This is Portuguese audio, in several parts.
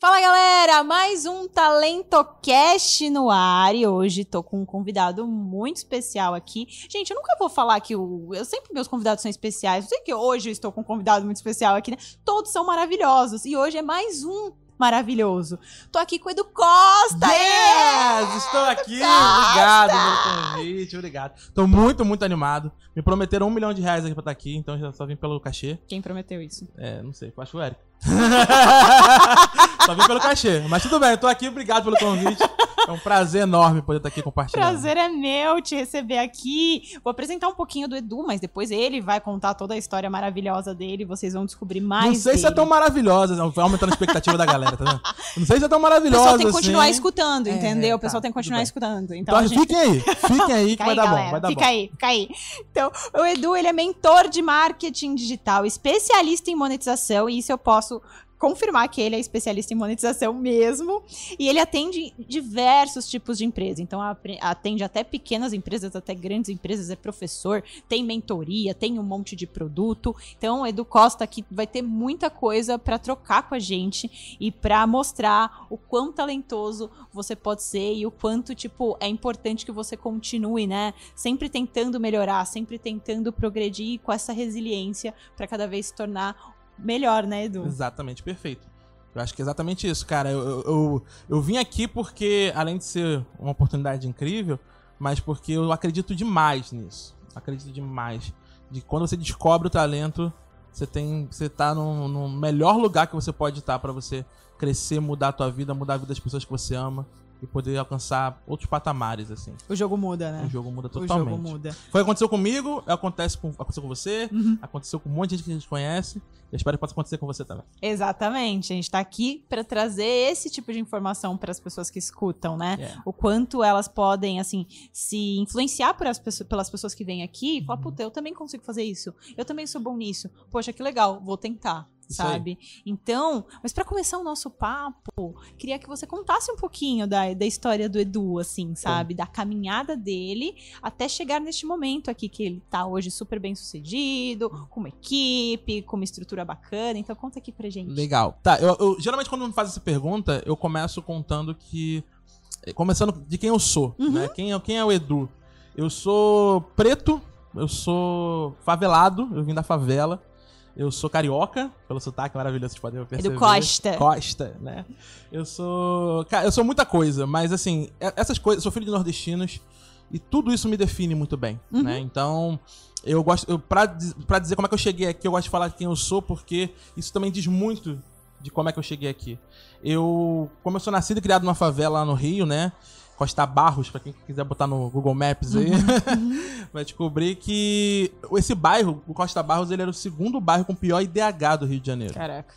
Fala galera, mais um TalentoCast no ar e hoje tô com um convidado muito especial aqui. Gente, eu nunca vou falar que o. Eu sempre meus convidados são especiais. Eu sei que hoje eu estou com um convidado muito especial aqui, né? Todos são maravilhosos e hoje é mais um maravilhoso. Tô aqui com o Edu Costa! Yes! Estou aqui! Obrigado pelo convite, obrigado. Tô muito, muito animado. Me prometeram um milhão de reais aqui pra estar aqui, então já só vim pelo cachê. Quem prometeu isso? É, não sei, acho o Eric. só vim pelo cachê. Mas tudo bem, eu tô aqui, obrigado pelo convite. É um prazer enorme poder estar aqui compartilhando. Prazer é meu te receber aqui. Vou apresentar um pouquinho do Edu, mas depois ele vai contar toda a história maravilhosa dele. Vocês vão descobrir mais. Não sei dele. se é tão maravilhosa, vai aumentando a expectativa da galera, tá vendo? Não sei se é tão O maravilhosa. pessoal tem que continuar assim. escutando, É, entendeu? O tá, pessoal tem que continuar escutando. Então, Então, gente fiquem aí, fiquem aí que Fica vai aí, dar galera. bom, vai dar fica bom. aí, fica aí. Então, o Edu, ele é mentor de marketing digital, especialista em monetização, e isso eu posso confirmar que ele é especialista em monetização mesmo. E ele atende diversos tipos de empresa. Então, atende até pequenas empresas, até grandes empresas, é professor, tem mentoria, tem um monte de produto. Então, Edu Costa aqui vai ter muita coisa para trocar com a gente e para mostrar o quão talentoso você pode ser e o quanto, tipo, é importante que você continue, né? Sempre tentando melhorar, sempre tentando progredir com essa resiliência para cada vez se tornar melhor, né, Edu? Exatamente, perfeito. Eu acho que é exatamente isso, cara. Eu, eu, eu, eu vim aqui porque, além de ser uma oportunidade incrível, mas porque eu acredito demais nisso. Acredito demais. De quando você descobre o talento, você tem. Você tá no, no melhor lugar que você pode estar pra você crescer, mudar a tua vida, mudar a vida das pessoas que você ama e poder alcançar outros patamares, assim. O jogo muda, né? O jogo muda O totalmente. jogo muda. Foi o que aconteceu comigo, acontece com, aconteceu com você, Uhum. aconteceu com um monte de gente que a gente conhece. Eu espero que possa acontecer com você também. Exatamente. A gente tá aqui para trazer esse tipo de informação para as pessoas que escutam, né? Yeah. O quanto elas podem, assim, se influenciar por as pessoas- pelas pessoas que vêm aqui e falar, puta, eu também consigo fazer isso. Eu também sou bom nisso. Poxa, que legal, vou tentar. Sabe? Então, mas para começar o nosso papo, queria que você contasse um pouquinho da, da história do Edu, assim, sabe? Da caminhada dele até chegar neste momento aqui, que ele tá hoje super bem sucedido, com uma equipe, com uma estrutura bacana. Então, conta aqui pra gente. Legal. Tá, eu, eu- geralmente quando me faz essa pergunta, eu começo contando que. eh, Começando de quem eu sou, Uhum. né? Quem é, quem é o Edu? Eu sou preto, eu sou favelado, eu vim da favela. Eu sou carioca, pelo sotaque maravilhoso, vocês podem perceber. Edu Costa. Costa, né? Eu sou. Cara, eu sou muita coisa, mas assim, essas coisas. Sou filho de nordestinos e tudo isso me define muito bem, Uhum. né? Então, eu gosto. Eu, pra, pra dizer como é que eu cheguei aqui, eu gosto de falar quem eu sou, porque isso também diz muito de como é que eu cheguei aqui. Eu, como eu sou nascido e criado numa favela lá no Rio, né? Costa Barros, pra quem quiser botar no Google Maps aí, vai descobrir que esse bairro, o Costa Barros, ele era o segundo bairro com pior IDH do Rio de Janeiro. Caraca.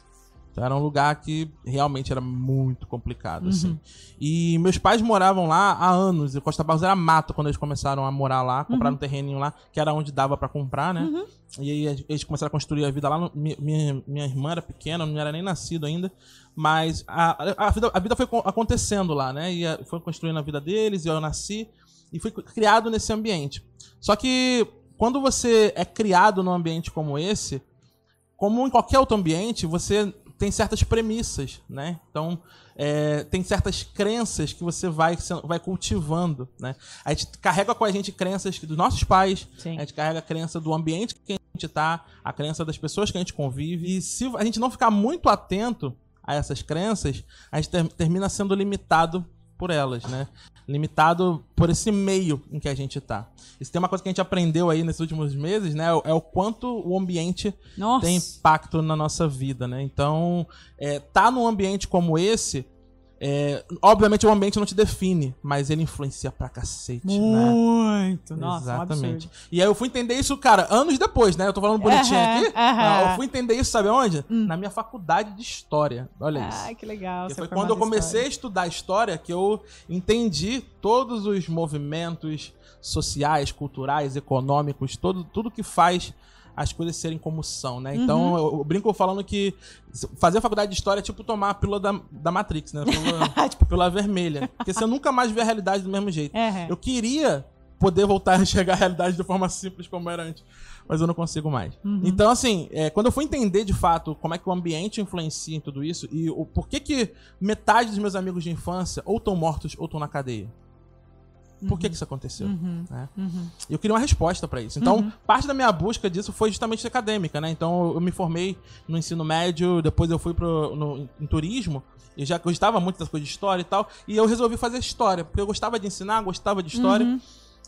Então era um lugar que realmente era muito complicado, assim. E meus pais moravam lá há anos. E Costa Barros era mato quando eles começaram a morar lá, compraram um terreninho lá, que era onde dava pra comprar, né? Uhum. E aí eles começaram a construir a vida lá. no- minha, minha irmã era pequena, não era nem nascido ainda. Mas a, a, vida, a vida foi co- acontecendo lá, né? E foi construindo a vida deles, e eu nasci. E fui criado nesse ambiente. Só que quando você é criado num ambiente como esse, como em qualquer outro ambiente, você tem certas premissas, né? Então, é, tem certas crenças que você vai, vai cultivando, né? A gente carrega com a gente crenças dos nossos pais, Sim. a gente carrega a crença do ambiente que a gente tá, a crença das pessoas que a gente convive. E se a gente não ficar muito atento a essas crenças, a gente ter- termina sendo limitado por elas, né? Limitado por esse meio em que a gente tá. Isso tem uma coisa que a gente aprendeu aí nesses últimos meses, né? É o quanto o ambiente Nossa. tem impacto na nossa vida, né? Então, é, tá num ambiente como esse, é, obviamente o ambiente não te define, mas ele influencia pra cacete, né? Muito. Nossa, um Exatamente. absurdo. e aí eu fui entender isso, cara, anos depois, né? Eu tô falando bonitinho aqui. Ah, Eu fui entender isso, sabe onde? Na minha faculdade de história. Olha isso. Ai, que legal. Ser foi quando eu comecei história. a estudar história que eu entendi todos os movimentos sociais, culturais, econômicos, todo, tudo que faz as coisas serem como são, né? Uhum. Então eu, eu brinco falando que fazer a faculdade de história é tipo tomar a pílula da, da Matrix, né? Pílula, Tipo- pílula vermelha. Porque você nunca mais vê a realidade do mesmo jeito. Aham. Eu queria poder voltar a enxergar a realidade de forma simples como era antes. Mas eu não consigo mais. Então, assim, é, quando eu fui entender de fato como é que o ambiente influencia em tudo isso e o porquê que metade dos meus amigos de infância ou estão mortos ou estão na cadeia. Por que, que isso aconteceu? né? E eu queria uma resposta pra isso. Então, parte da minha busca disso foi justamente acadêmica, né? Então, eu me formei no ensino médio, depois eu fui pro, no, em turismo. Eu já gostava muito das coisas de história e tal. E eu resolvi fazer história, porque eu gostava de ensinar, gostava de história.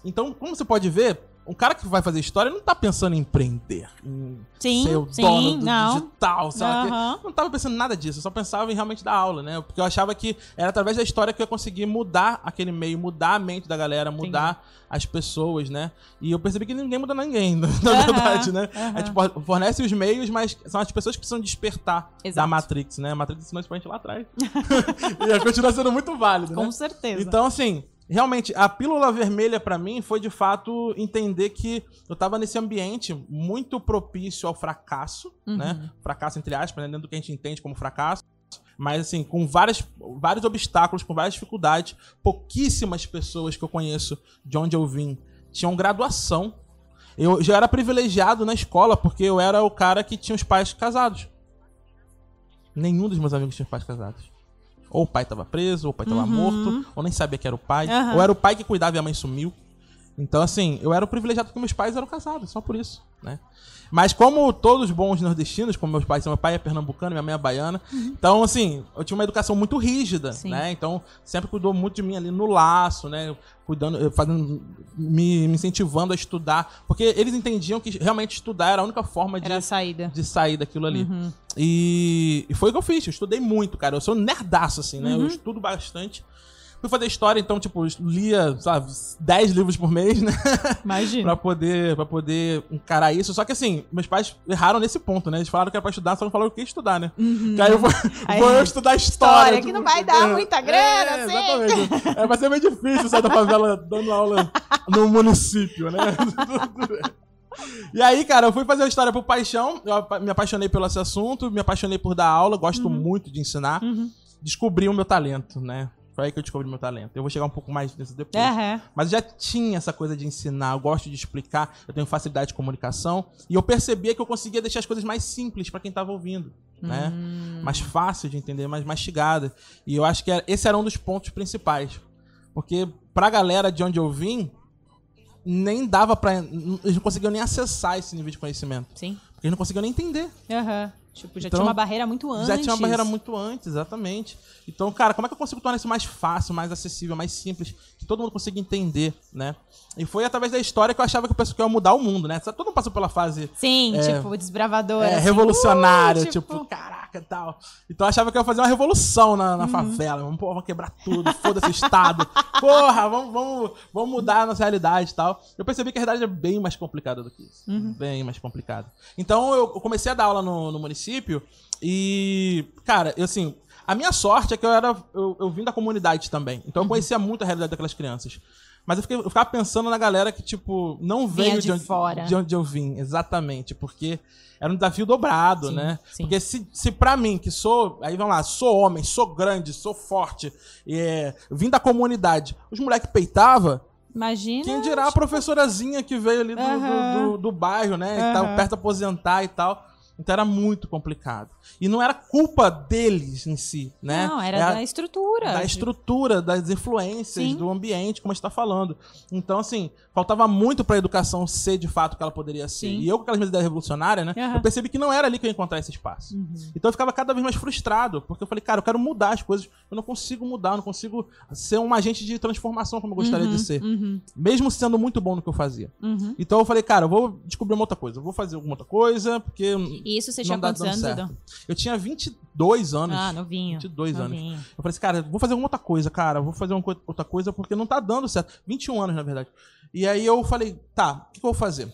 Então, como você pode ver, um cara que vai fazer história não tá pensando em empreender, em Sim, ser o sim, dono do não. digital, sabe? Aham. Não tava pensando em nada disso, eu só pensava em realmente dar aula, né? Porque eu achava que era através da história que eu ia conseguir mudar aquele meio, mudar a mente da galera, mudar as pessoas, né? E eu percebi que ninguém muda ninguém, na Aham, verdade, né? aham. A gente for- fornece os meios, mas são as pessoas que precisam despertar da Exato. Matrix, né? A Matrix ensinou isso pra gente lá atrás. e continua sendo muito válido, né? Com certeza. Então, assim, realmente, a pílula vermelha pra mim foi de fato entender que eu tava nesse ambiente muito propício ao fracasso, Uhum. né? Fracasso entre aspas, né? dentro do que a gente entende como fracasso. Mas, assim, com várias, vários obstáculos, com várias dificuldades, pouquíssimas pessoas que eu conheço de onde eu vim tinham graduação. Eu já era privilegiado na escola, porque eu era o cara que tinha os pais casados. Nenhum dos meus amigos tinha pais casados. Ou o pai tava preso, ou o pai tava morto, ou nem sabia que era o pai. Uhum. Ou era o pai que cuidava e a mãe sumiu. Então, assim, eu era o privilegiado porque meus pais eram casados, só por isso, né? Mas como todos bons nordestinos, como meus pais, meu pai é pernambucano, minha mãe é baiana, então, assim, eu tinha uma educação muito rígida, Sim. né? Então, sempre cuidou muito de mim ali no laço, né? Cuidando, eh, fazendo, me, me incentivando a estudar, porque eles entendiam que realmente estudar era a única forma de Era saída. de sair daquilo ali. Uhum. E, e foi o que eu fiz. Eu estudei muito, cara. Eu sou nerdaço, assim, né? Uhum. Eu estudo bastante. Fui fazer história, então, tipo, lia, sabe, 10 livros por mês, né? Imagina. pra, poder, pra poder encarar isso. Só que, assim, meus pais erraram nesse ponto, né? Eles falaram que era pra estudar, só não falaram o que estudar, né? Que aí eu vou, Uhum. Aí- vou eu estudar história. História, que não vai dar muita grana, é, assim. Exatamente. É, vai ser meio difícil sair da favela dando aula no município, né? E aí, cara, eu fui fazer a história por paixão. Eu me apaixonei pelo esse assunto, me apaixonei por dar aula, gosto muito de ensinar. Uhum. Descobri o meu talento, né? Foi aí que eu descobri meu talento. Eu vou chegar um pouco mais nisso depois. Aham. Mas já tinha essa coisa de ensinar, eu gosto de explicar, eu tenho facilidade de comunicação. E eu percebia que eu conseguia deixar as coisas mais simples pra quem tava ouvindo, né? Hum. Mais fácil de entender, mais mastigada. E eu acho que era- esse era um dos pontos principais. Porque pra galera de onde eu vim, nem dava pra. Eles não conseguiam nem acessar esse nível de conhecimento. Sim. Porque eles não conseguiam nem entender. Aham. Tipo, já Então, tinha uma barreira muito antes. Já tinha uma barreira muito antes, exatamente. Então, cara, como é que eu consigo tornar isso mais fácil, mais acessível, mais simples, que todo mundo consiga entender, né? E foi através da história que eu achava que o pessoal ia mudar o mundo, né? Todo mundo passou pela fase Sim, É. tipo, desbravador. é, assim. revolucionária, Uh, tipo, caraca e tal. Então eu achava que eu ia fazer uma revolução na, na favela. Vamos, pô, vamos quebrar tudo, foda-se o Estado. Porra, vamos, vamos, vamos mudar a nossa realidade e tal. Eu percebi que a realidade é bem mais complicada do que isso. Bem mais complicada. Então eu eu comecei a dar aula no, no município e, cara, eu assim. A minha sorte é que eu era. Eu, eu vim da comunidade também. Então eu conhecia muito a realidade daquelas crianças. Mas eu, fiquei, eu ficava pensando na galera que, tipo, não Vinha veio de onde, fora. de onde eu vim, exatamente. Porque era um desafio dobrado, Sim, né? sim. Porque se, se pra mim, que sou. Aí vamos lá, sou homem, sou grande, sou forte, e é, vim da comunidade, os moleques peitava, Imagina. quem dirá a professorazinha que veio ali do, do- Aham. do- do bairro, né? Que tava perto de aposentar e tal. Então era muito complicado. E não era culpa deles em si, né? Não, era É a- da estrutura. da estrutura, das influências, Sim. do ambiente, como a gente tá falando. Então, assim, faltava muito pra educação ser de fato o que ela poderia ser. Sim. E eu, com aquelas minhas ideias revolucionárias, né? Aham. Eu percebi que não era ali que eu ia encontrar esse espaço. Uhum. Então eu ficava cada vez mais frustrado, porque eu falei, cara, eu quero mudar as coisas. Eu não consigo mudar, eu não consigo ser um agente de transformação como eu gostaria de ser. Uhum. Mesmo sendo muito bom no que eu fazia. Uhum. Então eu falei, cara, eu vou descobrir uma outra coisa. Eu vou fazer alguma outra coisa, porque. E isso você tinha quantos anos. Edu? Eu tinha 22 anos. Ah, novinho. 22 anos. novinho. Eu falei assim, cara, vou fazer alguma outra coisa, cara. Vou fazer uma outra coisa porque não tá dando certo. 21 anos, na verdade. E aí eu falei, tá, o que, que eu vou fazer?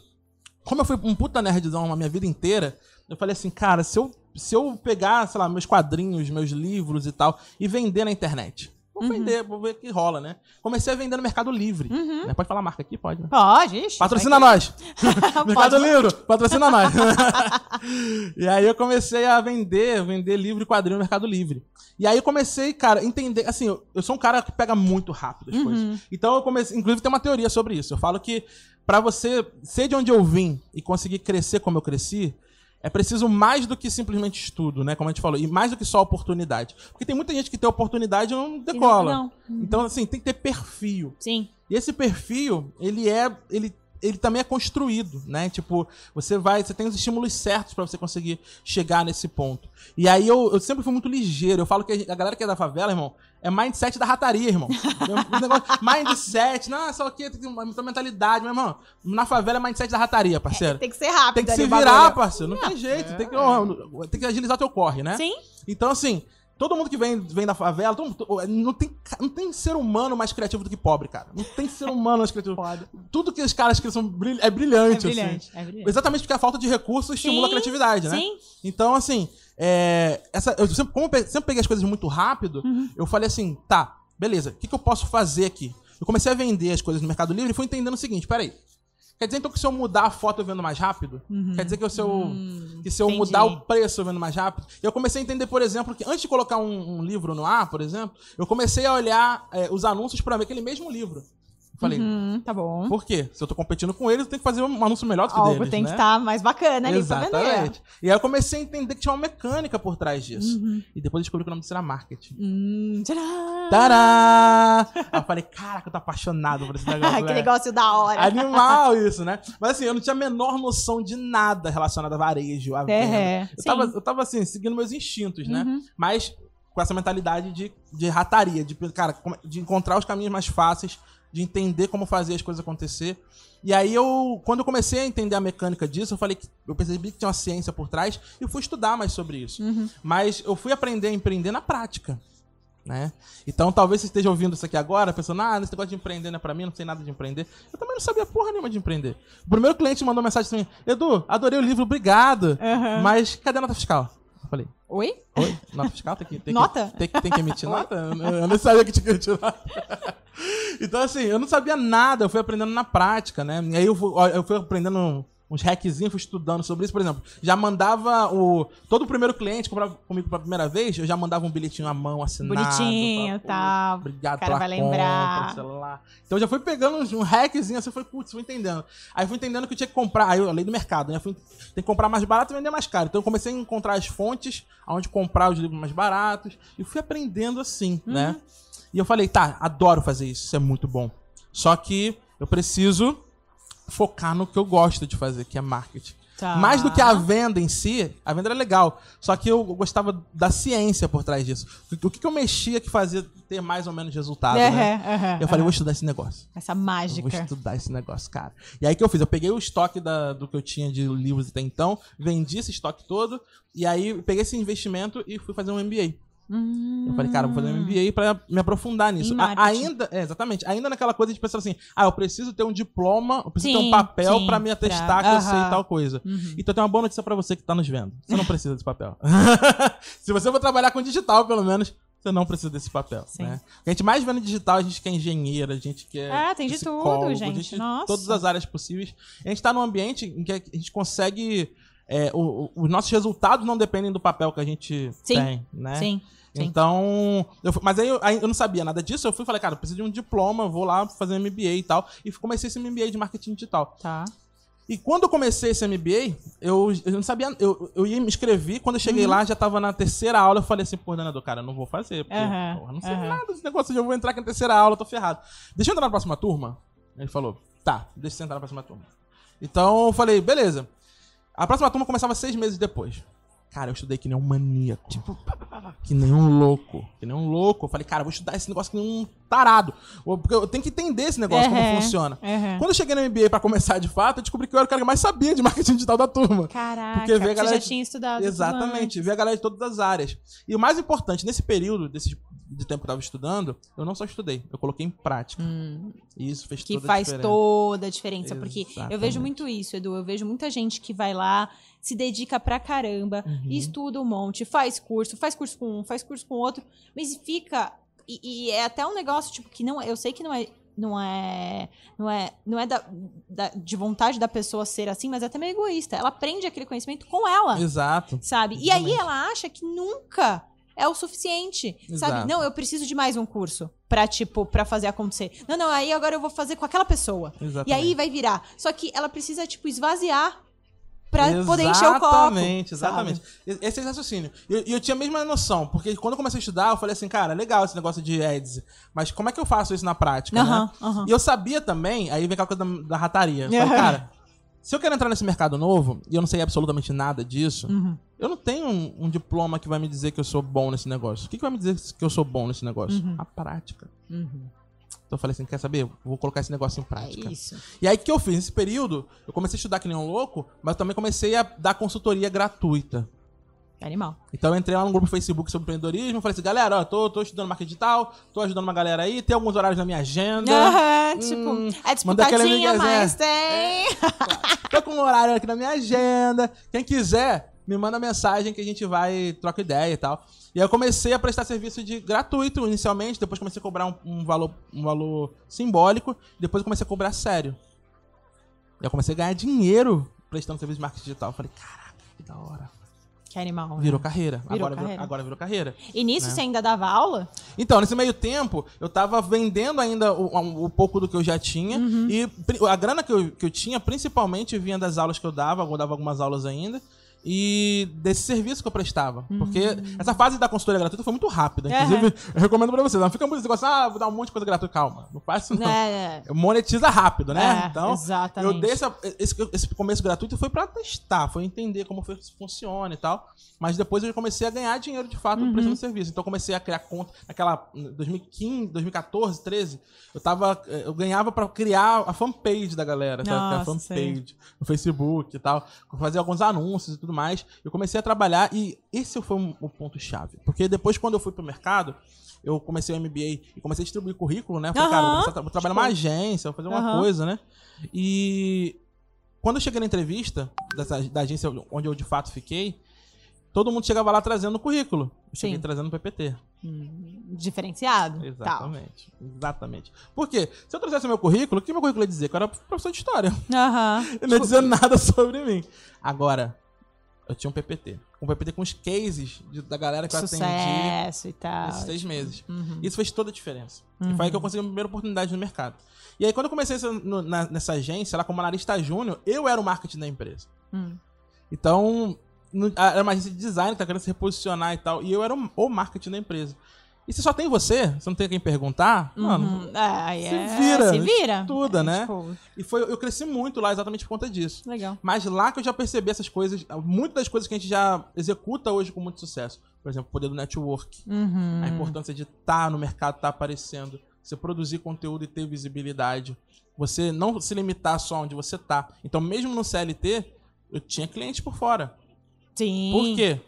Como eu fui um puta nerdzão a minha vida inteira, eu falei assim, cara, se eu, se eu pegar, sei lá, meus quadrinhos, meus livros e tal, e vender na internet. Vou vender, vou ver o que rola, né? Comecei a vender no Mercado Livre. Uhum. né? Pode falar a marca aqui? Pode, né? Pode, ixi, Patrocina nós! Mercado. Livre, patrocina nós. e aí eu comecei a vender, vender livro e quadrinho no Mercado Livre. E aí eu comecei, cara, a entender, assim, eu, eu sou um cara que pega muito rápido as Uhum. coisas. Então eu comecei, inclusive tem uma teoria sobre isso. Eu falo que pra você ser de onde eu vim e conseguir crescer como eu cresci, é preciso mais do que simplesmente estudo, né? Como a gente falou, e mais do que só oportunidade. Porque tem muita gente que tem oportunidade e não E não- decola. não. Então, assim, tem que ter perfil. Sim. E esse perfil, ele é. Ele, ele também é construído, né? Tipo, você vai. Você tem os estímulos certos pra você conseguir chegar nesse ponto. E aí eu, eu sempre fui muito ligeiro. Eu falo que a galera que é da favela, irmão, é mindset da rataria, irmão. Negócio- mindset, não, só que tem uma muita mentalidade, meu irmão. Na favela é mindset da rataria, parceiro. Tem que ser rápido. Tem que se bagulho. virar, parceiro. Não tem jeito. Tem que, ó, tem que agilizar teu corre, né? Sim. Então, assim, todo mundo que vem, vem da favela, todo mundo- não, tem, não tem ser humano mais criativo do que pobre, cara. Não tem ser humano mais criativo. Pode. Tudo que os caras que são brilh- é É brilhante, brilhante. assim. É brilhante. Exatamente porque a falta de recursos estimula a Sim, criatividade, né? Sim. Então, assim, é, essa, eu sempre, como eu sempre peguei as coisas muito rápido, Uhum. eu falei assim, tá, beleza, o que, que eu posso fazer aqui? Eu comecei a vender as coisas no Mercado Livre e fui entendendo o seguinte, peraí, quer dizer então que se eu mudar a foto eu vendo mais rápido? Quer dizer que se eu, Hum, que se eu entendi. mudar o preço eu vendo mais rápido? Eu comecei a entender, por exemplo, que antes de colocar um, um livro no ar, por exemplo, eu comecei a olhar é, os anúncios para ver aquele mesmo livro. Falei, Uhum, tá bom. por quê? Se eu tô competindo com eles, eu tenho que fazer um anúncio melhor do que Algo deles, tem que né? estar mais bacana ali pra vender. Exatamente. E aí eu comecei a entender que tinha uma mecânica por trás disso. Uhum. E depois descobri que o nome disso era marketing. Hum, tcharam! Tará! Aí eu falei, caraca, eu tô apaixonado por esse negócio. que velho. negócio da hora. Animal isso, né? Mas assim, eu não tinha a menor noção de nada relacionado a varejo, a venda. É, eu, tava, eu tava assim, seguindo meus instintos, né? Uhum. Mas com essa mentalidade de, de rataria, de, cara, de encontrar os caminhos mais fáceis, de entender como fazer as coisas acontecer. E aí eu, quando eu comecei a entender a mecânica disso, eu falei que eu percebi que tinha uma ciência por trás e fui estudar mais sobre isso. Uhum. Mas eu fui aprender a empreender na prática. Né? Então talvez você esteja ouvindo isso aqui agora, pensando, ah, esse negócio de empreender não é pra mim, não sei nada de empreender. Eu também não sabia porra nenhuma de empreender. O primeiro cliente mandou mensagem assim: Edu, adorei o livro, obrigado. Uhum. Mas cadê a nota fiscal? Oi? oi? Nota fiscal? Tem que, tem Nota? Que, tem, que- tem que emitir nota? Eu, não sabia que tinha que emitir nota. então, assim, eu não sabia nada, eu fui aprendendo na prática, né? E aí eu fui, eu fui aprendendo uns hackzinhos, fui estudando sobre isso. Por exemplo, já mandava o. Todo o primeiro cliente comprava comigo pela primeira vez, eu já mandava um bilhetinho à mão assinado. Bonitinho, "Pô, tá. Obrigado O cara vai lembrar. celular. Então eu já fui pegando uns- um hackzinho, assim, foi, putz, fui entendendo. Aí fui entendendo que eu tinha que comprar, aí eu, a lei do mercado, né? Fui, tem que comprar mais barato e vender mais caro. Então eu comecei a encontrar as fontes, onde comprar os livros mais baratos, e fui aprendendo assim, Uhum. né? E eu falei, tá, adoro fazer isso, isso é muito bom. Só que eu preciso focar no que eu gosto de fazer, que é marketing. Tá. Mais do que a venda em si, a venda era legal. Só que eu gostava da ciência por trás disso. O que, que eu mexia que fazia ter mais ou menos resultado, né? Eu falei, vou estudar esse negócio. Essa Eu mágica. vou estudar esse negócio, cara. E aí o que eu fiz? Eu peguei o estoque da- do que eu tinha de livros até então, vendi esse estoque todo, e aí peguei esse investimento e fui fazer um MBA. Hum, Eu falei, cara, vou fazer um MBA pra me aprofundar nisso. A- ainda, é, exatamente, ainda naquela coisa de pensar assim, ah, eu preciso ter um diploma, eu preciso ter Sim, um papel sim, pra me atestar pra- que eu sei tal coisa. Uhum. Então tenho uma boa notícia pra você que tá nos vendo. Você não precisa desse papel. Se você for trabalhar com digital, pelo menos, você não precisa desse papel. Sim. Né? A gente mais vê no digital, a gente que é engenheira, a gente que é. É, tem de tudo, a gente. Nossa. Todas as áreas possíveis. A gente tá num ambiente em que a gente consegue. é, o- o- os nossos resultados não dependem do papel que a gente Sim. tem, né? Sim. Sim. Então, eu fui- mas aí eu, aí eu não sabia nada disso, eu fui e falei, cara, eu preciso de um diploma, vou lá fazer um MBA e tal. E comecei esse MBA de marketing digital. Tá. E quando eu comecei esse MBA, eu, eu não sabia, eu, eu ia me inscrever, quando eu cheguei Uhum. lá, já tava na terceira aula, eu falei assim, pô, Danado, cara, eu não vou fazer, porque, Aham, porra, não sei aham. nada desse negócio, eu vou entrar aqui na terceira aula, eu tô ferrado. Deixa eu entrar na próxima turma? Ele falou, tá, deixa você entrar na próxima turma. Então, eu falei, beleza. A próxima turma começava seis meses depois. Cara, eu estudei que nem um maníaco. Tipo, que nem um louco. Que nem um louco. Eu falei, cara, eu vou estudar esse negócio que nem um tarado. Porque eu tenho que entender esse negócio, como Uhum, funciona. uhum. Quando eu cheguei no MBA pra começar de fato, eu descobri que eu era o cara que mais sabia de marketing digital da turma. Caraca, Porque vê a você galera já de- tinha estudado. Exatamente, ver a galera de todas as áreas. E o mais importante, nesse período desse, de tempo que eu tava estudando, eu não só estudei, eu coloquei em prática. E isso fez Hum. que toda a faz diferença. toda a diferença. Porque eu Exatamente. vejo muito isso, Edu. Eu vejo muita gente que vai lá, se dedica pra caramba, Uhum. estuda um monte, faz curso, faz curso com um, faz curso com outro, mas fica e, e é até um negócio, tipo, que não. Eu sei que não é. Não é, não é, não é da, da- de vontade da pessoa ser assim, mas é até meio egoísta. Ela aprende aquele conhecimento com ela, Exato. sabe? E aí Exatamente. ela acha que nunca é o suficiente, Exato. sabe? Não, eu preciso de mais um curso pra, tipo, pra fazer acontecer. Não, não, aí agora eu vou fazer com aquela pessoa. Exatamente. E aí vai virar. Só que ela precisa, tipo, esvaziar pra poder encher o copo. Exatamente, exatamente. Esse é o raciocínio. E eu, eu tinha a mesma noção, porque quando eu comecei a estudar, eu falei assim, cara, legal esse negócio de ads, mas como é que eu faço isso na prática, né? E eu sabia também, aí vem aquela coisa da, da rataria. Eu falei, cara, se eu quero entrar nesse mercado novo, e eu não sei absolutamente nada disso, Uhum. Eu não tenho um, um diploma que vai me dizer que eu sou bom nesse negócio. O que, que vai me dizer que eu sou bom nesse negócio? Uhum. A prática. Uhum. Então eu falei assim, quer saber? Vou colocar esse negócio em É prática. isso. E aí o que eu fiz? Nesse período, eu comecei a estudar que nem um louco, mas também comecei a dar consultoria gratuita. Animal. Então eu entrei lá no grupo Facebook sobre empreendedorismo, falei assim, galera, ó, tô, tô estudando marketing digital, tô ajudando uma galera aí, tem alguns horários na minha agenda. Aham, Hum, tipo, é disputadinha, é. mas tem. Tô com um horário aqui na minha agenda. Quem quiser, me manda mensagem que a gente vai troca ideia e tal. E aí eu comecei a prestar serviço de gratuito inicialmente, depois comecei a cobrar um, um valor, um valor simbólico, depois eu comecei a cobrar sério. E eu comecei a ganhar dinheiro prestando serviço de marketing digital. Eu falei, caraca, que da hora. Que animal. né? Virou carreira. Virou agora, carreira. Virou, agora virou carreira. E nisso né? você ainda dava aula? Então, nesse meio tempo, eu tava vendendo ainda o, o pouco do que eu já tinha. E pri- a grana que eu, que eu tinha, principalmente, vinha das aulas que eu dava. Eu dava algumas aulas ainda. E desse serviço que eu prestava. Porque essa fase da consultoria gratuita foi muito rápida. Inclusive, eu recomendo pra vocês. Não fica muito negócio, ah, vou dar um monte de coisa gratuita. Calma, não faz isso não. É, Monetiza rápido, né? É, então, exatamente. eu dei essa- esse, esse começo gratuito foi pra testar, foi entender como foi- funciona e tal. Mas depois eu comecei a ganhar dinheiro de fato Uhum. prestando serviço. Então eu comecei a criar conta. Naquela 2015, 2014, 13, eu tava. eh, Eu ganhava pra criar a fanpage da galera? Criar a Nossa, fanpage no Facebook e tal. Fazer alguns anúncios e tudo mais. Eu comecei a trabalhar e esse foi um- o ponto-chave. Porque depois, quando eu fui pro mercado. Eu comecei o MBA e comecei a distribuir currículo, né? Falei, cara, vou, tra- vou trabalhar numa agência, vou fazer alguma Aham. coisa, né? E quando eu cheguei na entrevista dessa, da agência onde eu de fato fiquei, todo mundo chegava lá trazendo o currículo. Eu cheguei Sim. trazendo o PPT. Hum, diferenciado. Tal. Exatamente. Exatamente. Por quê? Se eu trouxesse meu currículo, o que meu currículo ia dizer? Que eu era professor de história. Ele não ia dizer nada sobre mim. Agora, eu tinha um PPT. Um PPT com os cases de- da galera que eu atendi Sucesso e tal. nesses seis meses. Uhum. Isso fez toda a diferença. E foi aí que eu consegui a primeira oportunidade no mercado. E aí, quando eu comecei essa- no- na- nessa agência, lá como analista júnior, eu era o marketing da empresa. Hum. Então, no- era uma agência de design que tá querendo se reposicionar e tal. E eu era o, o marketing da empresa. E se só tem você, você não tem quem perguntar, mano. Uhum. É, aí se é- vira, Se vira. estuda, É, né? tipo, E foi, eu cresci muito lá exatamente por conta disso. legal. Mas lá que eu já percebi essas coisas, muitas das coisas que a gente já executa hoje com muito sucesso. Por exemplo, o poder do network. Uhum. A importância de estar no mercado, estar aparecendo. Você produzir conteúdo e ter visibilidade. Você não se limitar só onde você tá. Então, mesmo no CLT, eu tinha clientes por fora. Sim. Por quê?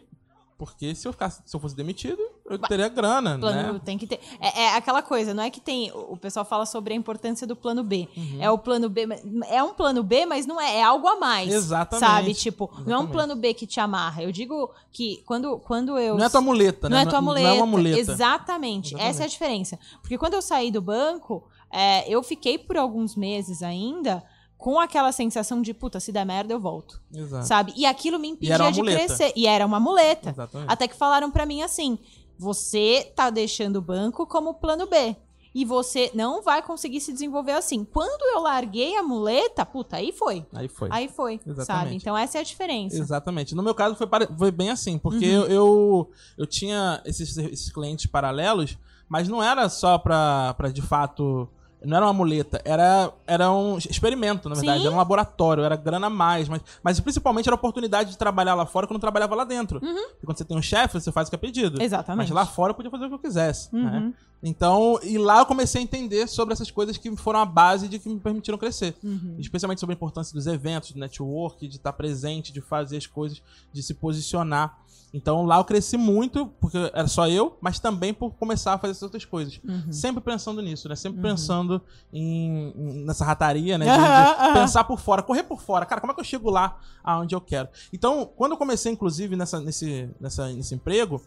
Porque se eu, ficasse, se eu fosse demitido, eu teria grana, Plano né? tem que ter. É, é aquela coisa, não é que tem. O pessoal fala sobre a importância do plano B. Uhum. É o plano B. É um plano B, mas não é. É algo a mais. Exatamente. Sabe? Tipo, não é um Exatamente. plano B que te amarra. Eu digo que quando, quando eu. Não é tua muleta, Não né? é tua muleta. Não é uma muleta. Exatamente. Exatamente. Essa é a diferença. Porque quando eu saí do banco, é, eu fiquei por alguns meses ainda com aquela sensação de, puta, se der merda, eu volto. Exato. Sabe? E aquilo me impedia de muleta. crescer. E era uma muleta. Exatamente. Até que falaram pra mim assim: você tá deixando o banco como plano B. E você não vai conseguir se desenvolver assim. Quando eu larguei a muleta, puta, aí foi. Aí foi. Aí foi, Exatamente. sabe? Então essa é a diferença. Exatamente. No meu caso foi, foi bem assim, porque Uhum. eu, eu, eu tinha esses, esses clientes paralelos, mas não era só pra, pra de fato. Não era uma muleta, era, era um experimento, na verdade. Sim. Era um laboratório, era grana a mais. Mas, mas principalmente era a oportunidade de trabalhar lá fora que eu não trabalhava lá dentro. Porque quando você tem um chefe, você faz o que é pedido. Uhum. Exatamente. Mas lá fora eu podia fazer o que eu quisesse. Uhum. Né? Então, e lá eu comecei a entender sobre essas coisas que foram a base de que me permitiram crescer. Uhum. Especialmente sobre a importância dos eventos, do network, de estar presente, de fazer as coisas, de se posicionar. Então lá eu cresci muito, porque era só eu, mas também por começar a fazer essas outras coisas. Uhum. Sempre pensando nisso, né? Sempre pensando em, em- nessa rataria, né? De, de pensar por fora, correr por fora. Cara, como é que eu chego lá aonde eu quero? Então, quando eu comecei, inclusive, nessa, nesse, nessa, nesse emprego,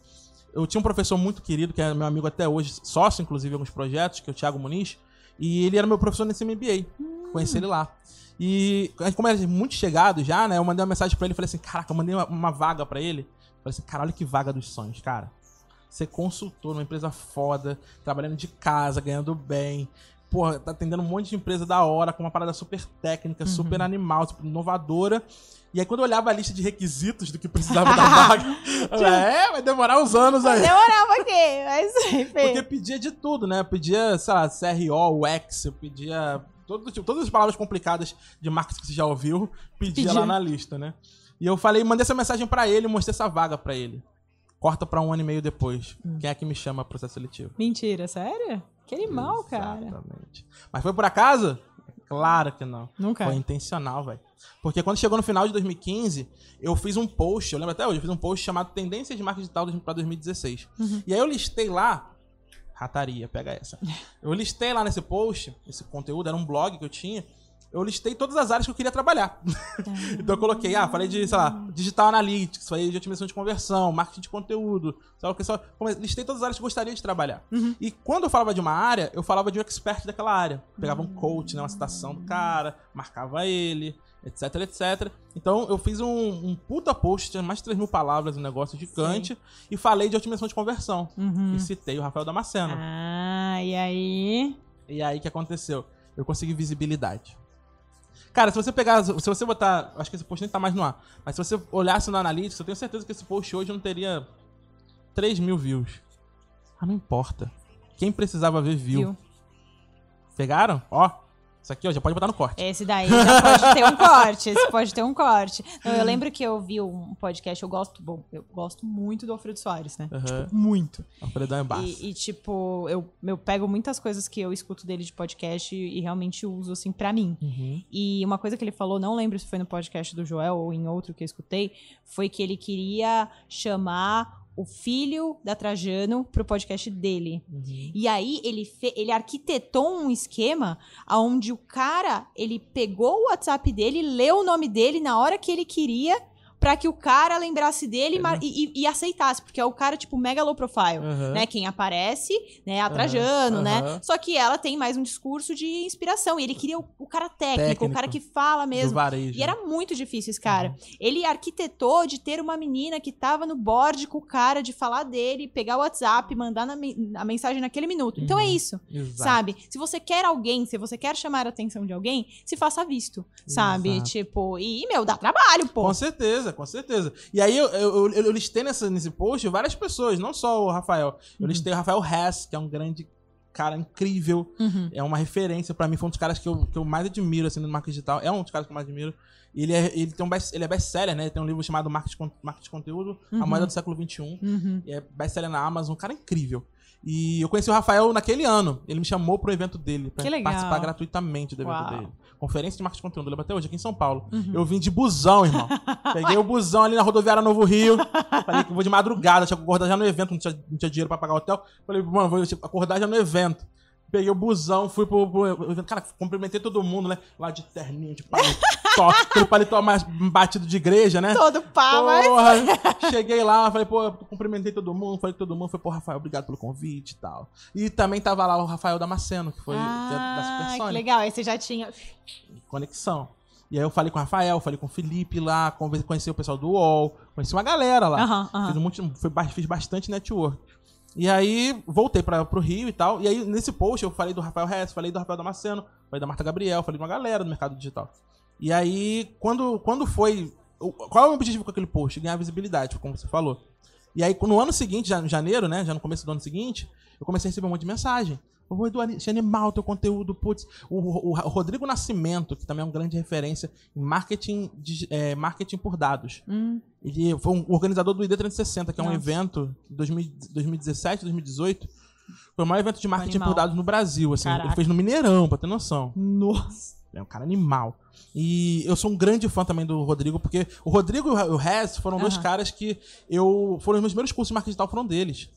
eu tinha um professor muito querido, que é meu amigo até hoje, sócio, inclusive, em alguns projetos, que é o Thiago Muniz. E ele era meu professor nesse MBA. Hum. Conheci ele lá. E como é muito chegado já, né? Eu mandei uma mensagem pra ele e falei assim: Caraca, eu mandei uma, uma vaga pra ele. Falei assim: Cara, olha que vaga dos sonhos, cara. Ser consultor numa empresa foda, trabalhando de casa, ganhando bem. Porra, tá atendendo um monte de empresa da hora, com uma parada super técnica, super animal, super inovadora. E aí, quando eu olhava a lista de requisitos do que precisava da vaga, eu é, vai demorar uns anos aí. Demorava aqui, mas enfim. Porque pedia de tudo, né? Pedia, sei lá, CRO, UX, pedia todo, tipo, todas as palavras complicadas de marketing que você já ouviu, pedia Pedia. lá na lista, né? E eu falei, mandei essa mensagem pra ele, mostrei essa vaga pra ele. Corta pra um ano e meio depois. Hum. Quem é que me chama pro processo seletivo? Mentira, sério? Que animal, cara. Exatamente. Mas foi por acaso? Claro que não. Nunca. Foi intencional, velho. Porque quando chegou no final de 2015, eu fiz um post, eu lembro até hoje, eu fiz um post chamado Tendências de Marketing Digital pra 2016. Uhum. E aí eu listei lá. Rataria, pega essa. Eu listei lá nesse post, esse conteúdo, era um blog que eu tinha. Eu listei todas as áreas que eu queria trabalhar. então eu coloquei, ah, falei de, sei lá, digital analytics, falei de otimização de conversão, marketing de conteúdo, sabe o que só. Listei todas as áreas que eu gostaria de trabalhar. E quando eu falava de uma área, eu falava de um expert daquela área. Pegava um coach, né, uma citação do cara, marcava ele, etc, etc. Então eu fiz um, um puta post, tinha mais de 3 mil palavras, um negócio gigante, e falei de otimização de conversão. Uhum. E citei o Rafael Damasceno. Ah, e aí? E aí o que aconteceu? Eu consegui visibilidade. Cara, se você pegar. Se você botar. Acho que esse post nem tá mais no ar. Mas se você olhasse no Analytics, eu tenho certeza que esse post hoje não teria 3 mil views. Ah, não importa. Quem precisava ver viu. Viu? Pegaram? Ó. Isso aqui, ó, já pode botar no corte. Esse daí já pode ter um corte. Esse pode ter um corte. Não, eu lembro que eu vi um podcast, eu gosto, bom, eu gosto muito do Alfredo Soares, né? Aham. Tipo, muito. Alfredão é baixo. E, e, tipo, eu, eu pego muitas coisas que eu escuto dele de podcast e, e realmente uso, assim, pra mim. Uhum. E uma coisa que ele falou, não lembro se foi no podcast do Joel ou em outro que eu escutei, foi que ele queria chamar o filho da Trajano pro podcast dele. Uhum. E aí ele, fe- ele arquitetou um esquema onde o cara, ele pegou o WhatsApp dele, leu o nome dele na hora que ele queria, pra que o cara lembrasse dele e mar- e, e- e aceitasse, porque é o cara, tipo, mega low profile. Uhum. Né, quem aparece, né, a Aham, Trajano, né? aham. Só que ela tem mais um discurso de inspiração. E ele queria o, o cara técnico, Técnico. o cara que fala mesmo. E era muito difícil esse cara. Ele arquitetou de ter uma menina que tava no board com o cara, de falar dele, pegar o WhatsApp, mandar na a mensagem naquele minuto. Então é Uhum. isso, Exato. sabe? Se você quer alguém, se você quer chamar a atenção de alguém, se faça visto, sabe? Exato. Tipo, e, meu, dá trabalho, pô. Com certeza, com certeza. E aí eu, eu, eu, eu listei nessa, nesse post várias pessoas, não só o Rafael. Eu Uhum. listei o Rafael Hess, que é um grande cara incrível. Uhum. É uma referência pra mim, foi um dos caras que eu, que eu mais admiro assim, no marketing digital. É um dos caras que eu mais admiro. E Ele é, ele tem um best, ele é best-seller, né? Ele tem um livro chamado Marketing, Marketing de Conteúdo, A Uhum. Moeda do Século XXI. Uhum. E é best-seller na Amazon, um cara incrível. E eu conheci o Rafael naquele ano. Ele me chamou pro evento dele, pra participar gratuitamente do evento Uau. dele. Conferência de marketing de conteúdo, eu lembro até hoje, aqui em São Paulo. Uhum. Eu vim de busão, irmão. Peguei o busão ali na rodoviária Novo Rio. Falei que vou de madrugada, tinha que acordar já no evento, não tinha, não tinha dinheiro pra pagar o hotel. Falei, mano, vou tipo, acordar já no evento. Peguei o busão, fui pro, pro evento. Cara, cumprimentei todo mundo, né? Lá de terninho, de paletó. aquele paletó mais batido de igreja, né? Todo pá, mas... Porra, cheguei lá, falei, pô, cumprimentei todo mundo, falei com todo mundo, falei, pô, Rafael, obrigado pelo convite e tal. E também tava lá o Rafael Damasceno, que foi é da Ah, que legal. Aí você já tinha... conexão. E aí eu falei com o Rafael, falei com o Felipe lá, conheci o pessoal do UOL, conheci uma galera lá. Fiz, um monte, foi fiz bastante network. E aí voltei pra, pro Rio e tal. E aí nesse post eu falei do Rafael Hess, falei do Rafael Damasceno, falei da Marta Gabriel, falei de uma galera do mercado digital. E aí, quando, quando foi. Qual é o objetivo com aquele post? Ganhar visibilidade, como você falou. E aí, no ano seguinte, já em janeiro, né? Já no começo do ano seguinte, eu comecei a receber um monte de mensagem. Ô, Edu, achei animal teu conteúdo, putz. O, o- o Rodrigo Nascimento, que também é uma grande referência em marketing, digi- é, marketing por dados. Hum, Ele foi um organizador do ID360, que é um Nossa. evento de 2000 2017, 2018. Foi o maior evento de marketing por dados no Brasil. Assim, Caraca. ele fez no Mineirão, pra ter noção. nossa. É um cara animal. E eu sou um grande fã também do Rodrigo, porque o Rodrigo e o Rez foram dois Aham. caras que eu. Foram os meus primeiros cursos de marketing digital, foram deles.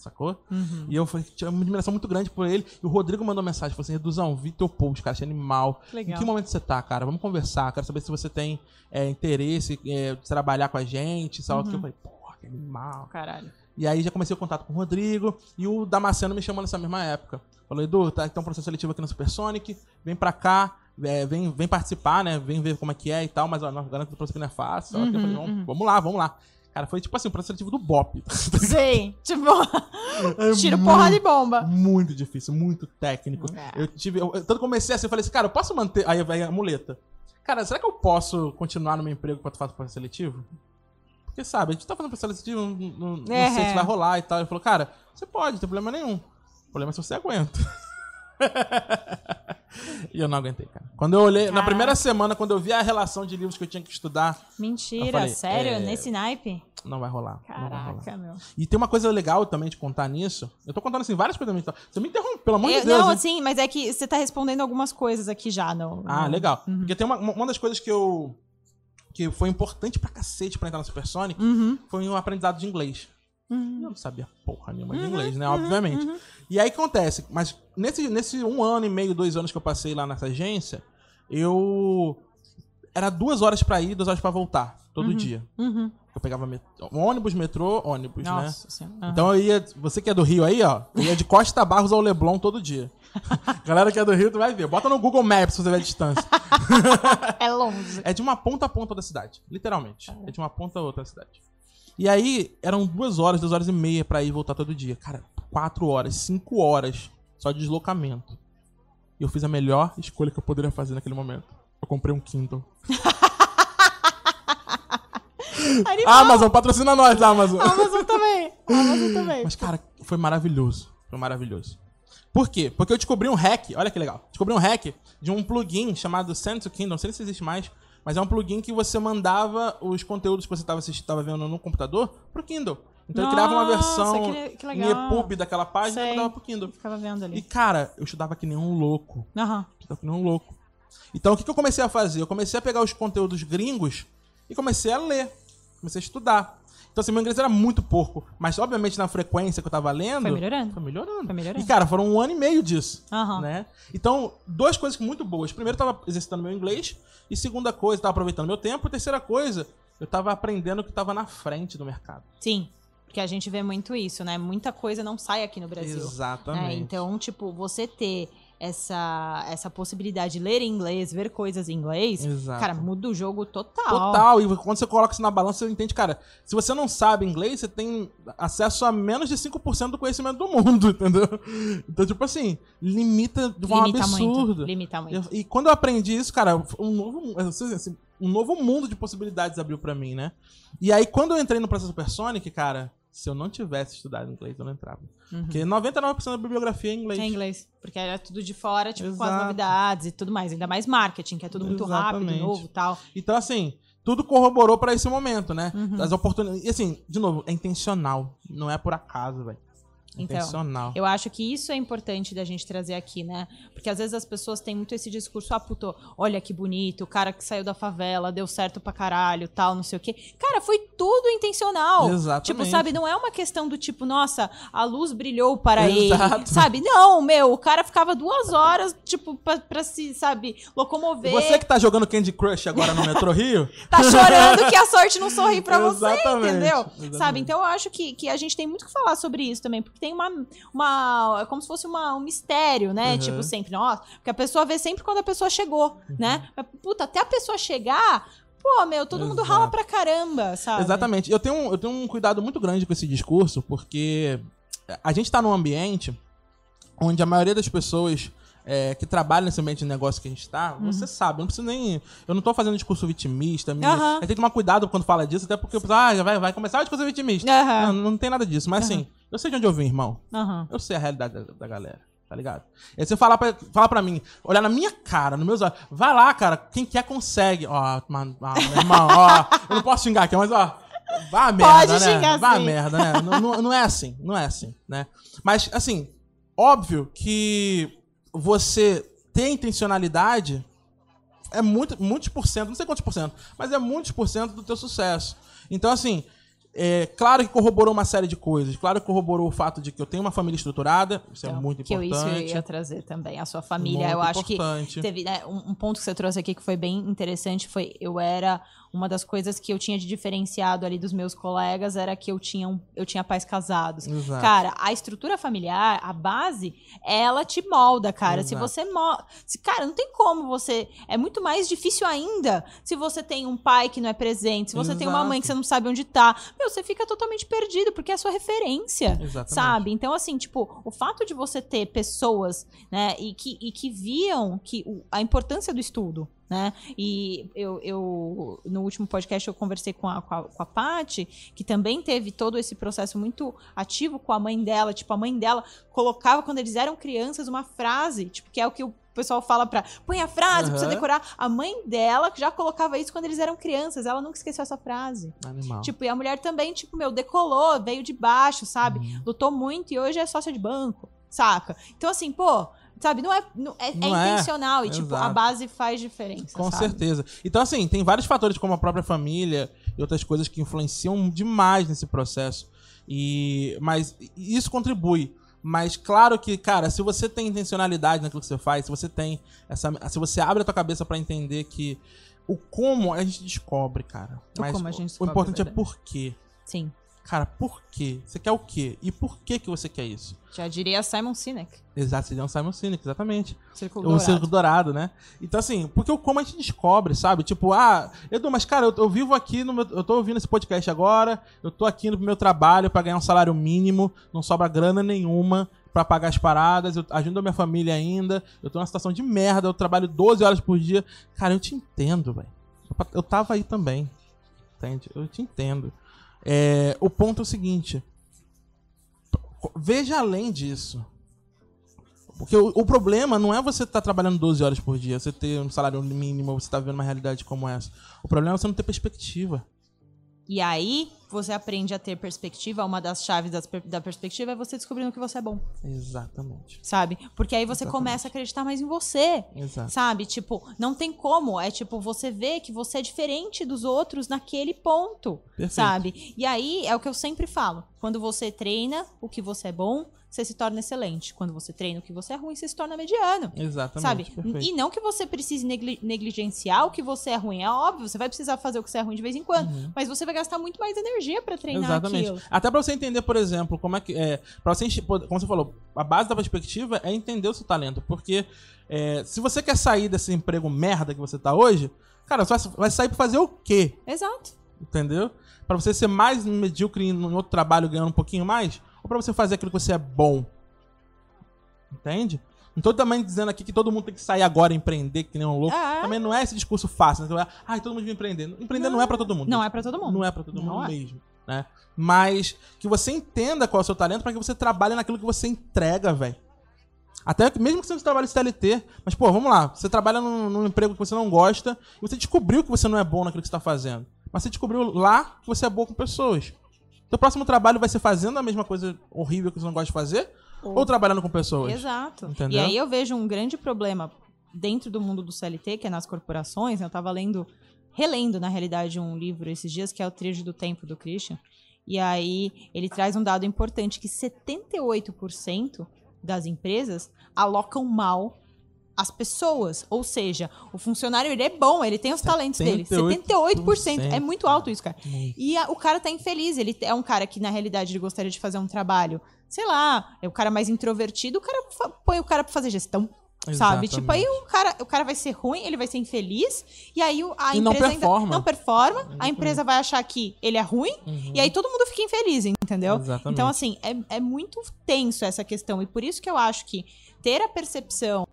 Sacou? Uhum. E eu tinha uma admiração muito grande por ele. E o Rodrigo mandou mensagem, falou assim: Reduzão, vi teu post, cara, achei animal. Que legal. Em que momento você tá, cara? Vamos conversar. Quero saber se você tem é, interesse é, de trabalhar com a gente, sabe que? Eu falei, porra, que animal. Caralho. E aí já comecei o contato com o Rodrigo e o Damasceno me chamou nessa mesma época. Falou, Edu, tá, tem um processo seletivo aqui no Supersonic, vem pra cá, é, vem, vem participar, né? Vem ver como é que é e tal, mas ó, não, garanto que o processo aqui não é fácil. Uhum, falei, vamos, vamos lá, vamos lá. Cara, foi tipo assim, o processo seletivo do BOP. Sim, tipo, É tiro muito- porra de bomba. Muito difícil, muito técnico. É. Eu tive. Eu, eu comecei assim, eu falei assim, cara, eu posso manter. Aí vai a muleta. Cara, será que eu posso continuar no meu emprego enquanto faço processo seletivo? Porque, sabe, a gente tá fazendo processo seletivo, não, não, não É. sei se vai rolar e tal. Ele falou, cara, você pode, não tem problema nenhum. O problema é se você aguenta. e eu não aguentei, cara. Quando eu olhei, na Caraca. primeira semana, quando eu vi a relação de livros que eu tinha que estudar, Mentira, falei, sério? é, Nesse naipe? não vai rolar. não vai rolar. Caraca, meu. E tem uma coisa legal também de contar nisso. Eu tô contando assim várias coisas. Você me interrompe, pelo amor Eu- de Deus. não, hein? sim, mas é que você tá respondendo algumas coisas aqui já, não. Ah, legal. Uhum. Porque tem uma, uma das coisas que eu. que foi importante pra cacete pra entrar no Supersonic Uhum. foi o aprendizado de inglês. Uhum. Eu não sabia porra nenhuma de inglês, né? Obviamente. E aí acontece? Mas nesse, nesse um ano e meio, dois anos que eu passei lá nessa agência, eu. Era duas horas pra ir, duas horas pra voltar. Todo dia. Uhum. Eu pegava met- ônibus, metrô, ônibus, né? Nossa senhora. Aham. Então eu ia. Você que é do Rio aí, ó. Eu ia de Costa Barros ao Leblon todo dia. Galera que é do Rio, tu vai ver. Bota no Google Maps se você ver a distância. É longe. É de uma ponta a ponta da cidade. Literalmente. É de uma ponta a outra da cidade. E aí, eram duas horas, duas horas e meia pra ir e voltar todo dia. Cara, quatro horas, cinco horas só de deslocamento. E eu fiz a melhor escolha que eu poderia fazer naquele momento. Eu comprei um Kindle. Amazon, patrocina nós, Amazon. Amazon também. Amazon também. Mas, cara, foi maravilhoso. Foi maravilhoso. Por quê? Porque eu descobri um hack, olha que legal. Descobri um hack de um plugin chamado Send to Kindle, não sei se existe mais, mas é um plugin que você mandava os conteúdos que você estava vendo no computador pro Kindle. Então eu criava uma Nossa, versão que que. EPUB daquela página e Sei. mandava pro Kindle. Ficava vendo E, ali. cara, eu estudava que nem um louco. Aham. Estudava que nem um louco. Então o que, que eu comecei a fazer? Eu comecei a pegar os conteúdos gringos e comecei a ler. Comecei a estudar. Então, assim, meu inglês era muito pouco. Mas, obviamente, na frequência que eu tava lendo. Foi melhorando. Foi melhorando. Foi melhorando. E, cara, foram um ano e meio disso. Aham. Né? Então, duas coisas muito boas. Primeiro, eu tava exercitando meu inglês. E segunda coisa, eu tava aproveitando meu tempo. E terceira coisa, eu tava aprendendo o que tava na frente do mercado. Sim. Porque a gente vê muito isso, né? Muita coisa não sai aqui no Brasil. Exatamente. né? Então, tipo, você ter essa, essa possibilidade de ler em inglês, ver coisas em inglês, Exato. cara, muda o jogo total. Total, e quando você coloca isso na balança, você entende, cara, se você não sabe inglês, você tem acesso a menos de 5% do conhecimento do mundo, entendeu? Então, tipo assim, limita de um Limita muito. absurdo. Limita muito. E quando eu aprendi isso, cara, um novo, assim, um novo mundo de possibilidades abriu pra mim, né? E aí, quando eu entrei no processo Supersonic, cara, se eu não tivesse estudado inglês, eu não entrava. Uhum. Porque 99% da bibliografia é inglês. É inglês. Porque era tudo de fora, tipo, com as Exato. novidades e tudo mais. Ainda mais marketing, que é tudo muito rápido, Exatamente. novo e tal. Então, assim, tudo corroborou pra esse momento, né? Uhum. As oportunidades. E assim, de novo, é intencional. Não é por acaso, velho. Então, intencional. Eu acho que isso é importante da gente trazer aqui, né? Porque às vezes as pessoas têm muito esse discurso, ah, puto, olha que bonito, o cara que saiu da favela, deu certo pra caralho, tal, não sei o quê. Cara, foi tudo intencional. Exatamente. Tipo, sabe, não é uma questão do tipo, nossa, a luz brilhou para Exato. ele. Sabe? Não, meu, o cara ficava duas horas, tipo, pra, pra se, sabe, locomover. Você que tá jogando Candy Crush agora no Metrô Rio, tá chorando que a sorte não sorri pra você, Exatamente, entendeu? exatamente. Sabe? Então eu acho que, que a gente tem muito que falar sobre isso também, porque tem uma. uma é como se fosse uma, um mistério, né? Uhum. Tipo, sempre, nossa, porque a pessoa vê sempre quando a pessoa chegou, né? Mas, Puta, até a pessoa chegar. Pô, meu, todo mundo Exato. rala pra caramba, sabe? Exatamente. Eu tenho, um- eu tenho um cuidado muito grande com esse discurso, porque a gente tá num ambiente onde a maioria das pessoas é, que trabalham nesse ambiente de negócio que a gente tá, você sabe, eu não preciso nem. Eu não tô fazendo discurso vitimista. Aham. Eu tenho que tomar cuidado quando fala disso, até porque eu penso, ah, já vai, vai começar o discurso vitimista. Aham. Não, não tem nada disso. Mas assim, eu sei de onde eu vim, irmão. Eu sei a realidade da, da galera, tá ligado? E aí você falar pra, falar pra mim, olhar na minha cara, nos meus olhos, vai lá, cara, quem quer consegue. Ó, mano, ó, meu irmão, ó, eu não posso xingar aqui, mas ó, vá a merda, né? xingar vá a sim. merda, né? não, não, não é assim, não é assim, né? Mas, assim, óbvio que você ter intencionalidade é muito, muitos por cento, não sei quantos por cento, mas é muitos por cento do teu sucesso. Então, assim, É, claro que corroborou uma série de coisas. Claro que corroborou o fato de que eu tenho uma família estruturada. Isso é Então, muito que eu, isso eu importante. ia trazer também. A sua família, Muito eu acho que importante. teve né, um, um ponto que você trouxe aqui que foi bem interessante. Foi eu era uma das coisas que eu tinha de diferenciado ali dos meus colegas era que eu tinha um, eu tinha pais casados. Exato. Cara, a estrutura familiar, a base, ela te molda, cara. Se Exato. você mo se Cara, não tem como você. É muito mais difícil ainda se você tem um pai que não é presente, se você tem uma Exato. mãe que você não sabe onde tá. Meu, você fica totalmente perdido, porque é a sua referência. Exatamente. Sabe? Então, assim, tipo, o fato de você ter pessoas, né, e que, e que viam que o- a importância do estudo, né? E eu, eu no último podcast eu conversei com a, com a, com a Paty, que também teve todo esse processo muito ativo com a mãe dela. Tipo, a mãe dela colocava, quando eles eram crianças, uma frase, tipo, que é o que o pessoal fala pra. Põe a frase pra você Aham. decorar. A mãe dela já colocava isso quando eles eram crianças. Ela nunca esqueceu essa frase. Animal. Tipo, e a mulher também, tipo, meu, decolou, veio de baixo, sabe? Uhum. Lutou muito e hoje é sócia de banco, saca? Então, assim, pô, sabe, não é, não- é, é Não é, intencional e, tipo, a exato. base faz diferença. Com sabe? certeza. Então, assim, tem vários fatores, como a própria família e outras coisas que influenciam demais nesse processo. E, mas isso contribui. Mas claro que, cara, se você tem intencionalidade naquilo que você faz, se você tem essa. Se você abre a tua cabeça pra entender que o como a gente descobre, cara. O Mas como a gente o descobre, importante é por quê. Sim. Cara, por quê? Você quer o quê? E por que que você quer isso? Já diria Simon Sinek. Exato, seria um Simon Sinek, exatamente. Círculo O Dourado. Círculo Dourado, né? Então, assim, porque como a gente descobre, sabe? Tipo, ah, Edu, mas cara, eu, eu vivo aqui no meu. Eu tô ouvindo esse podcast agora, eu tô aqui no meu trabalho pra ganhar um salário mínimo, não sobra grana nenhuma pra pagar as paradas, eu ajudo a minha família ainda, eu tô numa situação de merda, eu trabalho 12 horas por dia. Cara, eu te entendo, velho. Eu, eu tava aí também. Entende? Eu te entendo. É, o ponto é o seguinte. Veja além disso. Porque o, o problema não é você estar trabalhando 12 horas por dia, você ter um salário mínimo, você estar vendo uma realidade como essa. O problema é você não ter perspectiva. E aí, você aprende a ter perspectiva. Uma das chaves das da perspectiva é você descobrindo que você é bom, Exatamente. sabe? Porque aí você Exatamente. começa a acreditar mais em você. Exato. Sabe? Tipo, não tem como. É tipo, você vê que você é diferente dos outros naquele ponto. Perfeito. Sabe? E aí é o que eu sempre falo. Quando você treina o que você é bom, você se torna excelente. Quando você treina o que você é ruim, você se torna mediano. Exatamente. Sabe? Perfeito. E não que você precise negli- negligenciar o que você é ruim. É óbvio, você vai precisar fazer o que você é ruim de vez em quando. Mas você vai gastar muito mais energia pra treinar Uhum. Exatamente. aquilo. Até pra você entender, por exemplo, como é que é, para você, como você falou, a base da perspectiva é entender o seu talento, porque é, se você quer sair desse emprego merda que você tá hoje, cara, você vai- vai sair pra fazer o quê? Exato. Entendeu? Pra você ser mais medíocre em outro trabalho ganhando um pouquinho mais, ou pra você fazer aquilo que você é bom? Entende? Não tô também dizendo aqui que todo mundo tem que sair agora e empreender, que nem um louco. É. Também não é esse discurso fácil. Né? Ai, todo mundo vai empreender. Empreender não, é pra todo mundo. Não é pra todo mundo. Não é pra todo Não mundo é. mesmo, né? Mas que você entenda qual é o seu talento pra que você trabalhe naquilo que você entrega, velho. Até mesmo que você não trabalhe CLT, mas pô, vamos lá, você trabalha num, num emprego que você não gosta e você descobriu que você não é bom naquilo que você tá fazendo. Mas você descobriu lá que você é bom com pessoas. Seu próximo trabalho vai ser fazendo a mesma coisa horrível que você não gosta de fazer ou, trabalhando com pessoas. Exato. Entendeu? E aí eu vejo um grande problema dentro do mundo do CLT, que é nas corporações. né? Eu tava lendo, relendo, na realidade, um livro esses dias, que é o Trilho do Tempo, do Christian. E aí ele traz um dado importante, que 78% das empresas alocam mal as pessoas. Ou seja, o funcionário, ele é bom, ele tem os talentos dele. 78%. 78%, É muito alto isso, cara. E a- o cara tá infeliz. Ele é um cara que, na realidade, ele gostaria de fazer um trabalho, sei lá, é o cara mais introvertido, o cara põe o cara pra fazer gestão. Sabe? Exatamente. Tipo, aí o cara, o cara vai ser ruim, ele vai ser infeliz, e aí a E não empresa performa. ainda não performa, a empresa vai achar que ele é ruim, Uhum. e aí todo mundo fica infeliz, entendeu? Exatamente. Então, assim, é, é muito tenso essa questão. E por isso que eu acho que ter a percepção.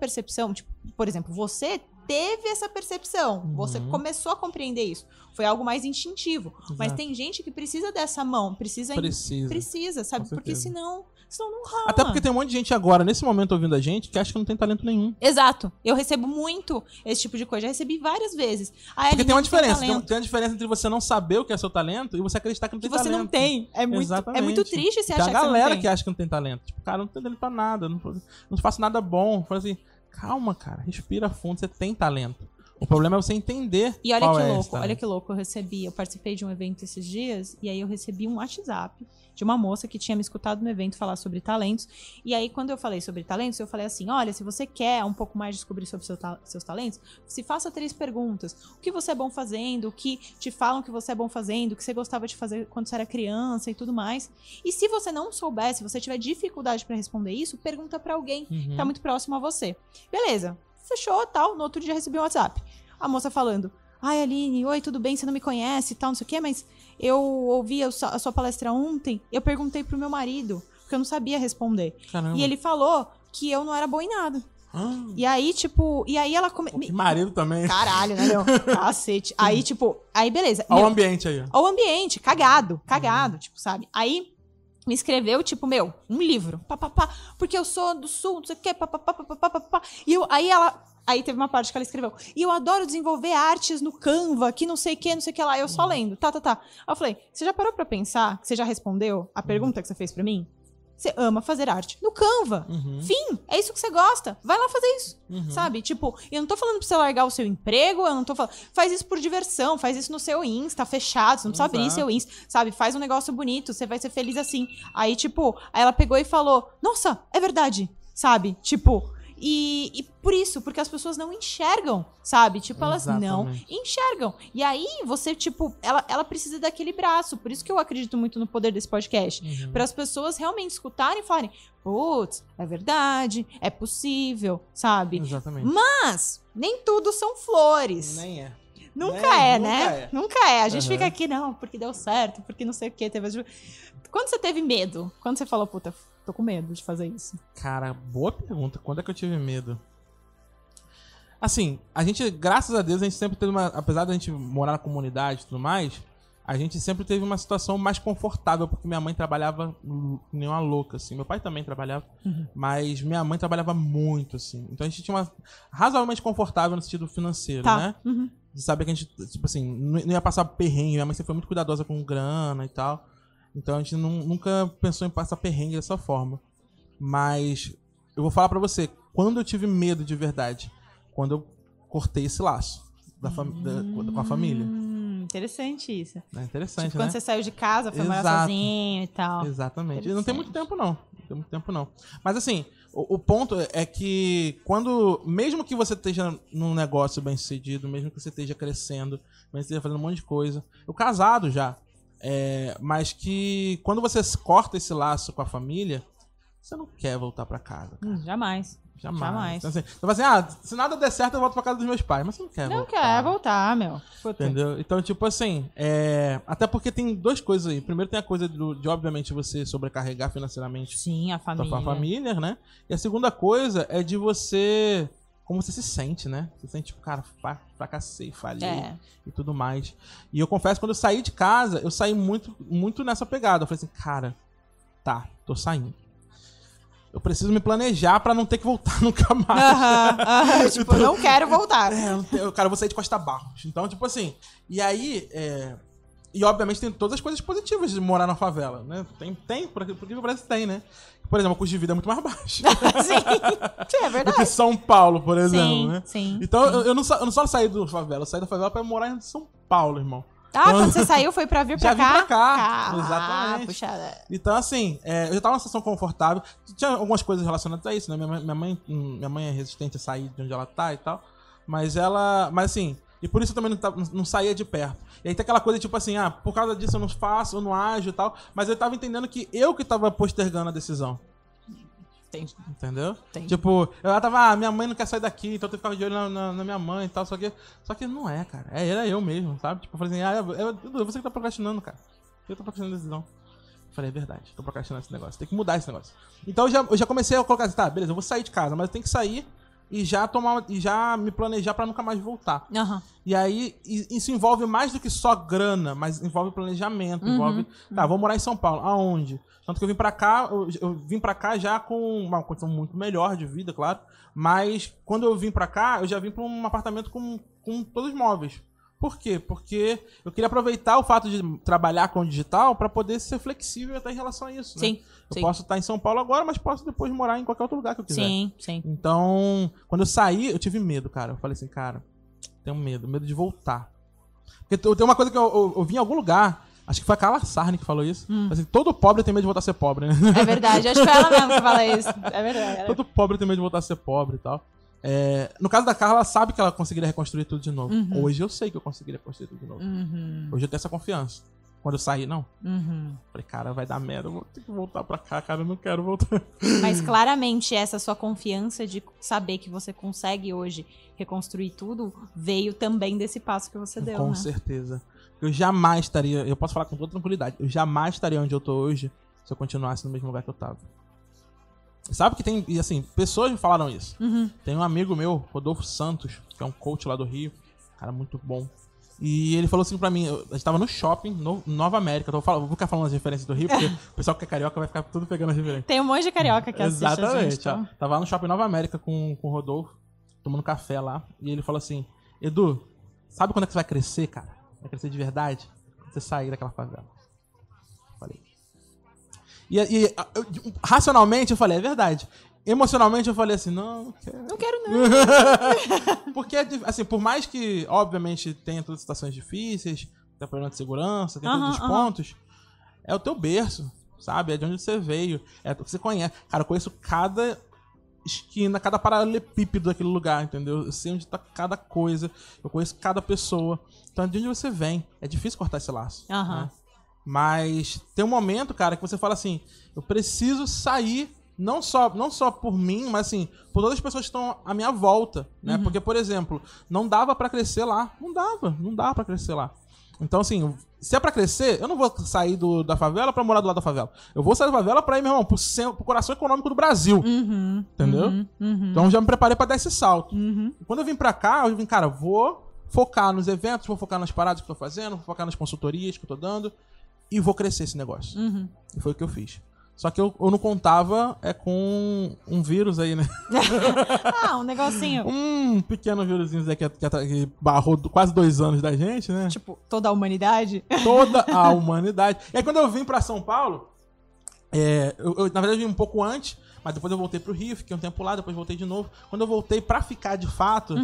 A percepção, tipo, por exemplo, você teve essa percepção. Você Uhum. começou a compreender isso. Foi algo mais instintivo. Mas Exato. tem gente que precisa dessa mão, precisa. Precisa. Precisa, sabe? Porque senão, senão não rola. Até porque tem um monte de gente agora, nesse momento, ouvindo a gente, que acha que não tem talento nenhum. Exato. Eu recebo muito esse tipo de coisa. Já recebi várias vezes. Ah, Porque tem uma diferença. Tem, tem uma diferença entre você não saber o que é seu talento e você acreditar que não que tem você talento. não tem. É muito, é Exatamente. muito triste você Tem achar a que você não galera tem. que acha que não tem talento. Tipo, cara, não tem talento pra nada. Não, não faço nada bom. Fala assim, calma, cara. Respira fundo. Você tem talento. O problema é você entender E olha que é louco, olha que louco, eu recebi, eu participei de um evento esses dias, e aí eu recebi um WhatsApp de uma moça que tinha me escutado no evento falar sobre talentos. E aí, quando eu falei sobre talentos, eu falei assim: olha, se você quer um pouco mais descobrir sobre seu ta- seus talentos, se faça três perguntas. O que você é bom fazendo, o que te falam que você é bom fazendo, o que você gostava de fazer quando você era criança e tudo mais. E se você não souber, se você tiver dificuldade pra responder isso, pergunta pra alguém Uhum. tá muito próximo a você. Beleza, fechou, tal. No outro dia recebi um WhatsApp. A moça falando: Ai, Aline, oi, tudo bem? Você não me conhece e tal, não sei o quê, mas eu ouvi a sua, a sua palestra ontem. Eu perguntei pro meu marido, porque eu não sabia responder. Caramba. E ele falou que eu não era boa em nada. Ah, E aí, tipo, e aí ela come... que marido também. Caralho, né, meu? Cacete. Aí, tipo, aí beleza. Olha o Meu, ambiente aí. Olha o ambiente, cagado, cagado, tipo, sabe? Aí me escreveu, tipo, meu, um livro. Pá, pá, pá, porque eu sou do sul, não sei o quê, pá, pá, pá, pá, pá, pá, pá. E eu, aí ela. Aí teve uma parte que ela escreveu. E eu adoro desenvolver artes no Canva, que não sei o que, não sei o que lá. Eu só uhum. lendo. Tá, tá, tá. Aí eu falei, você já parou pra pensar que você já respondeu a uhum. pergunta que você fez para mim? Você ama fazer arte no Canva. Uhum. Fim, é isso que você gosta. Vai lá fazer isso. Uhum. Sabe? Tipo, eu não tô falando pra você largar o seu emprego, eu não tô falando. Faz isso por diversão, faz isso no seu Insta, fechado, você não precisa abrir Exato. seu Insta, sabe? Faz um negócio bonito, você vai ser feliz assim. Aí, tipo, aí ela pegou e falou: Nossa, é verdade, sabe? Tipo. E, e por isso, porque as pessoas não enxergam, sabe? Tipo, elas não Exatamente. enxergam. E aí, você, tipo, ela, ela precisa daquele braço. Por isso que eu acredito muito no poder desse podcast. Uhum. Para as pessoas realmente escutarem e falarem: Putz, é verdade, é possível, sabe? Exatamente. Mas nem tudo são flores. Nem é. Nunca Nem- é, nunca né? é. Nunca é. A gente Aham. fica aqui, não, porque deu certo, porque não sei o quê. Teve... Quando você teve medo? Quando você falou, puta, tô com medo de fazer isso? Cara, boa pergunta. Quando é que eu tive medo? Assim, a gente, graças a Deus, a gente sempre teve uma. Apesar da gente morar na comunidade e tudo mais, a gente sempre teve uma situação mais confortável, porque minha mãe trabalhava nem uma louca, assim. Meu pai também trabalhava, mas minha mãe trabalhava muito, assim. Então a gente tinha uma. razoavelmente confortável no sentido financeiro, Tá. né? Uhum. de saber que a gente, tipo assim, não não ia passar perrengue. Minha mãe sempre foi muito cuidadosa com grana e tal. Então a gente nu- nunca pensou em passar perrengue dessa forma. Mas eu vou falar pra você, quando eu tive medo de verdade, quando eu cortei esse laço da fam- da- com a família. Hum, interessante isso. É interessante, tipo, né? quando você saiu de casa, foi morar sozinho e tal. Exatamente. E não tem muito tempo, não. Não tem muito tempo, não. Mas assim, o, o ponto é que quando. Mesmo que você esteja num negócio bem sucedido, mesmo que você esteja crescendo, mesmo que você esteja fazendo um monte de coisa. Eu casado já. É, mas que quando você corta esse laço com a família, você não quer voltar pra casa. Hum, jamais. Jamais. Jamais. Então, assim, você fala assim, ah, se nada der certo, eu volto pra casa dos meus pais. Mas você não quer Não voltar. quer voltar, meu. Puta. Entendeu? Então, tipo assim, é... até porque tem duas coisas aí. Primeiro tem a coisa do- de, obviamente, você sobrecarregar financeiramente Sim, a sua família. família, né? E a segunda coisa é de você. Como você se sente, né? Você sente, tipo, cara, fracassei, falhei É. e tudo mais. E eu confesso, quando eu saí de casa, eu saí muito, muito nessa pegada. Eu falei assim, cara, tá, tô saindo. Eu preciso me planejar pra não ter que voltar nunca mais. Aham, aham, tipo, não quero voltar. É, eu cara, eu vou sair de Costa Barros. Então, tipo assim. E aí. é, E obviamente tem todas as coisas positivas de morar na favela, né? Tem, tem, porque porque o Brasil tem, né? Por exemplo, o custo de vida é muito mais baixo Sim. Sim, é do que verdade. São Paulo, por exemplo, Sim, né? sim. Então sim. Eu, eu não só, eu não só saí do favela, eu saí da favela pra morar em São Paulo, irmão. Ah, quando você saiu foi pra vir pra Já vim cá? pra cá, Ah, exatamente. puxa, é. Então, assim, é, eu já tava numa situação confortável. Tinha algumas coisas relacionadas a isso, né? Minha mãe, minha mãe, minha mãe é resistente a sair de onde ela tá e tal. Mas ela. Mas assim. E por isso eu também não, não saía de perto. E aí tem aquela coisa tipo assim, ah, por causa disso eu não faço, eu não ajo e tal. Mas eu tava entendendo que eu que tava postergando a decisão. Entendi. Entendeu? Entendi. Tipo, eu tava, ah, minha mãe não quer sair daqui, então eu tenho que ficar de olho na, na- na minha mãe e tal, só que. Só que não é, cara. É, era eu mesmo, sabe? Tipo, eu falei assim, ah, eu, eu, Dudu, você que tá procrastinando, cara. Eu tô procrastinando a decisão. Eu falei, é verdade, tô procrastinando esse negócio. Tem que mudar esse negócio. Então eu já, eu já comecei a colocar assim, tá, beleza, eu vou sair de casa, mas eu tenho que sair e já tomar. E já me planejar pra nunca mais voltar. Aham. E aí, isso envolve mais do que só grana, mas envolve planejamento, Uhum, envolve. Tá, vou morar em São Paulo. Aonde? Tanto que eu vim pra cá, eu, eu vim pra cá já com uma condição muito melhor de vida, claro. Mas quando eu vim pra cá, eu já vim pra um apartamento com, com todos os móveis. Por quê? Porque eu queria aproveitar o fato de trabalhar com o digital pra poder ser flexível até em relação a isso. né? Sim, Eu sim. posso estar em São Paulo agora, mas posso depois morar em qualquer outro lugar que eu quiser. Sim, sim. Então, quando eu saí, eu tive medo, cara. Eu falei assim, cara, tenho medo, medo de voltar. Porque tem uma coisa que eu, eu, eu vi em algum lugar, acho que foi a Carla Sarni que falou isso. Assim, todo pobre tem medo de voltar a ser pobre, né? É verdade, acho que foi ela mesmo que fala isso. É verdade. Todo pobre tem medo de voltar a ser pobre e tal. É, no caso da Carla, ela sabe que ela conseguiria reconstruir tudo de novo. Uhum. Hoje eu sei que eu conseguiria reconstruir tudo de novo. Uhum, Hoje eu tenho essa confiança. Quando eu sair, não. uhum. Falei, cara, vai dar merda, eu vou ter que voltar pra cá, cara, eu não quero voltar. Mas claramente essa sua confiança de saber que você consegue hoje reconstruir tudo veio também desse passo que você deu, Com né? certeza. Eu jamais estaria, eu posso falar com toda tranquilidade, eu jamais estaria onde eu tô hoje se eu continuasse no mesmo lugar que eu tava. Sabe que tem, e assim, pessoas me falaram isso. Uhum. Tem um amigo meu, Rodolfo Santos, que é um coach lá do Rio, cara muito bom. E ele falou assim pra mim, eu- a gente tava no shopping, no Nova América, tô falando, vou ficar falando as referências do Rio, porque o pessoal que é carioca vai ficar tudo pegando as referências. Tem um monte de carioca que assiste a Exatamente, gente. ó. então. Tava lá no Shopping Nova América com, com o Rodolfo, tomando café lá, e ele falou assim, Edu, sabe quando é que você vai crescer, cara? Vai crescer de verdade? Você sair daquela favela. Falei. E, e, eu- racionalmente eu falei, é verdade. Emocionalmente eu falei assim, não, não quero. Não quero não. Porque, assim, por mais que, obviamente, tenha todas as situações difíceis, tem problema de segurança, tem todos os pontos, é o teu berço, sabe? É de onde você veio, é o que você conhece. Cara, eu conheço cada esquina, cada paralelepípedo daquele lugar, entendeu? Eu sei onde tá cada coisa, eu conheço cada pessoa. Então, é de onde você vem. É difícil cortar esse laço. Aham. né? Mas tem um momento, cara, que você fala assim: eu preciso sair, não só, não só por mim, mas assim, por todas as pessoas que estão à minha volta, né? Porque, por exemplo, não dava pra crescer lá. Não dava, não dava pra crescer lá. Então, assim, se é pra crescer, eu não vou sair do- da favela pra morar do lado da favela. Eu vou sair da favela pra ir, meu irmão, pro, cen- pro coração econômico do Brasil. Uhum, Entendeu? Uhum, uhum, Então já me preparei pra dar esse salto. uhum. Quando eu vim pra cá, eu vim, cara, vou focar nos eventos, vou focar nas paradas que eu tô fazendo, vou focar nas consultorias que eu tô dando e vou crescer esse negócio. Uhum. E foi o que eu fiz. Só que eu, eu não contava é com um vírus aí, né? Ah, um negocinho. Um pequeno vírusinho que, que, que barrou quase dois anos da gente, né? Tipo, toda a humanidade. Toda a humanidade. E aí quando eu vim pra São Paulo, é, eu, eu, na verdade eu vim um pouco antes, mas depois eu voltei pro Rio, fiquei um tempo lá, depois voltei de novo. Quando eu voltei pra ficar de fato,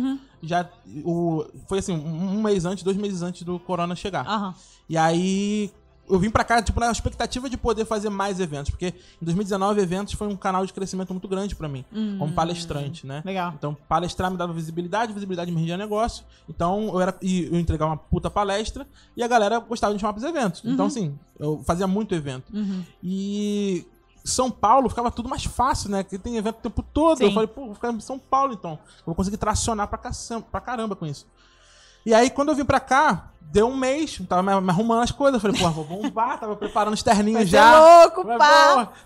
já o, foi assim, um, um mês antes, dois meses antes do Corona chegar. Aham. E aí eu vim pra cá, tipo, na expectativa de poder fazer mais eventos, porque em 2019 eventos foi um canal de crescimento muito grande pra mim, como palestrante, né? Legal. Então, palestrar me dava visibilidade, visibilidade me rendia negócio. Então, eu era e eu entregava uma puta palestra e a galera gostava de me chamar pros eventos. Então, assim, eu fazia muito evento. Uhum. E São Paulo ficava tudo mais fácil, né? Porque tem evento o tempo todo. Sim. Eu falei, pô, vou ficar em São Paulo então. Eu vou conseguir tracionar pra, caçam- pra caramba com isso. E aí, quando eu vim pra cá, deu um mês, tava me arrumando as coisas. Falei, pô, vou bombar, tava preparando os terninhos Vai ser já. louco, Falei, pá.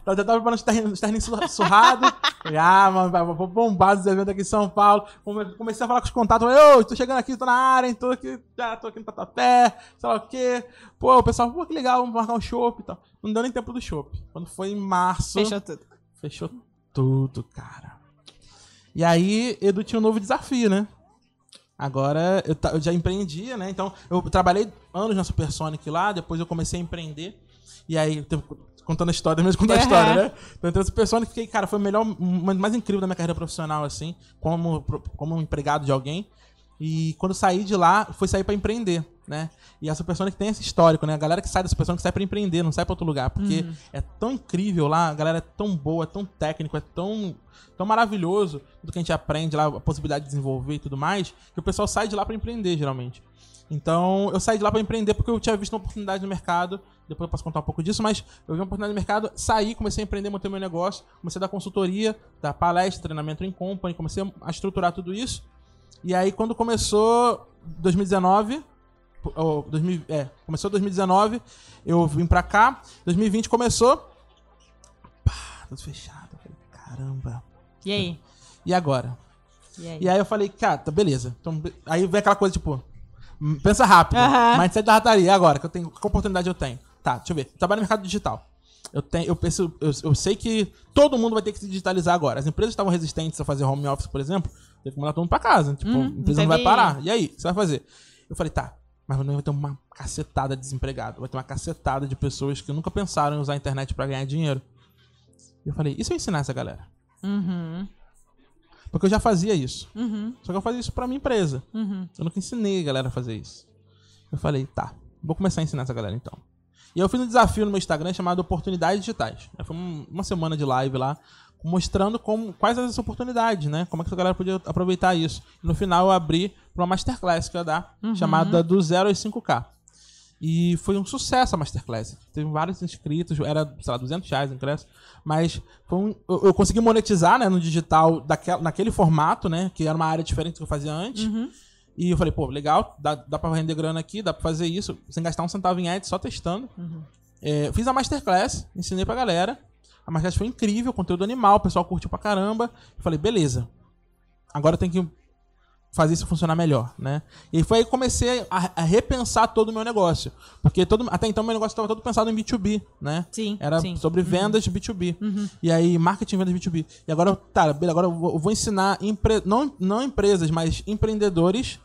tava- já tava preparando os terninhos, os terninhos surra- surrados. Falei, ah, mano, vou bombar os eventos aqui em São Paulo. Come- Comecei a falar com os contatos. Falei, ô, tô chegando aqui, tô na área, hein, tô aqui, já tô aqui no Tatuapé, sei lá o quê. Pô, o pessoal, pô, que legal, vamos marcar um show e tal. Não deu nem tempo do show. Quando foi em março. Fechou tudo. Fechou tudo, cara. E aí, Edu tinha um novo desafio, né? Agora eu, eu já empreendia, né? Então, eu trabalhei anos na Supersonic lá, depois eu comecei a empreender. E aí, contando a história, mesmo contando a história, né? Então, eu entrei na Supersonic, fiquei, cara, foi o melhor, mais incrível da minha carreira profissional, assim, como, como um empregado de alguém. E quando saí de lá, foi sair pra empreender, né? E a Supersonic tem esse histórico, né? A galera que sai da Supersonic sai pra empreender, não sai pra outro lugar. Porque é tão incrível lá, a galera é tão boa, é tão técnico, é tão, tão maravilhoso tudo que a gente aprende lá, a possibilidade de desenvolver e tudo mais, que o pessoal sai de lá pra empreender, geralmente. Então, eu saí de lá pra empreender porque eu tinha visto uma oportunidade no mercado. Depois eu posso contar um pouco disso, mas eu vi uma oportunidade no mercado, saí, comecei a empreender, montei meu negócio, comecei a dar consultoria, dar palestra, treinamento em company, comecei a estruturar tudo isso. E aí, quando começou 2019, ou 2000, é, começou 2019, eu vim pra cá, 2020 começou, pá, tudo fechado. Eu caramba. E aí? E agora? E aí? E aí eu falei, cara, tá beleza. Então, aí vem aquela coisa, tipo, hum, pensa rápido. Aham. Mindset da rataria, e agora? Que eu tenho, que oportunidade eu tenho? Tá, deixa eu ver. Trabalho no mercado digital. Eu, tenho, eu, penso, eu, eu sei que todo mundo vai ter que se digitalizar agora. As empresas estavam resistentes a fazer home office, por exemplo. Teve que mandar todo mundo pra casa. Tipo, Uhum, a empresa não vai parar. E aí, o que você vai fazer? Eu falei, tá, mas não vai ter uma cacetada de desempregado. Vai ter uma cacetada de pessoas que nunca pensaram em usar a internet pra ganhar dinheiro. E eu falei, e se eu ensinar essa galera? Uhum. Porque eu já fazia isso. Uhum, Só que eu fazia isso pra minha empresa. uhum. Eu nunca ensinei a galera a fazer isso. Eu falei, tá, vou começar a ensinar essa galera então. E eu fiz um desafio no meu Instagram chamado Oportunidades Digitais. Foi um- uma semana de live lá, mostrando como, quais as oportunidades, né? Como é que a galera podia aproveitar isso. No final eu abri pra uma masterclass que eu ia dar, chamada do 0 aos 5K. E foi um sucesso a Masterclass. Teve vários inscritos, era, sei lá, 200 reais o ingresso. Mas um- eu, eu consegui monetizar né, no digital daquela, naquele formato, né? Que era uma área diferente do que eu fazia antes. E eu falei, pô, legal, dá, dá pra render grana aqui, dá pra fazer isso, sem gastar um centavo em ads, só testando. É, fiz a Masterclass, ensinei pra galera. A Masterclass foi incrível, conteúdo animal, o pessoal curtiu pra caramba. Eu falei, beleza, agora tem que fazer isso funcionar melhor, né? E foi aí que comecei a, a repensar todo o meu negócio. Porque todo, até então meu negócio estava todo pensado em B2B, né? Sim, Era sim. sobre vendas de B2B. E aí, marketing e vendas B2B. E agora, tá, agora eu vou, eu vou ensinar, empre- não, não empresas, mas empreendedores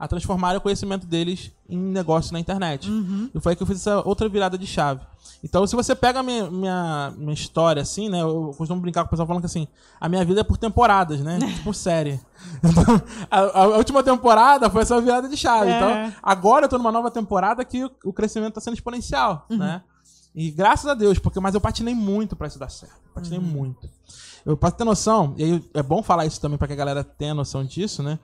a transformarem o conhecimento deles em negócio na internet. E foi aí que eu fiz essa outra virada de chave. Então, se você pega a minha, minha, minha história, assim, né? Eu costumo brincar com o pessoal falando que assim, a minha vida é por temporadas, né? tipo série. Então, a, a última temporada foi essa virada de chave. É. Então, agora eu tô numa nova temporada que o, o crescimento tá sendo exponencial, né? E graças a Deus, porque mas eu patinei muito pra isso dar certo. Patinei muito. Eu pra ter noção, e aí é bom falar isso também pra que a galera tenha noção disso, né?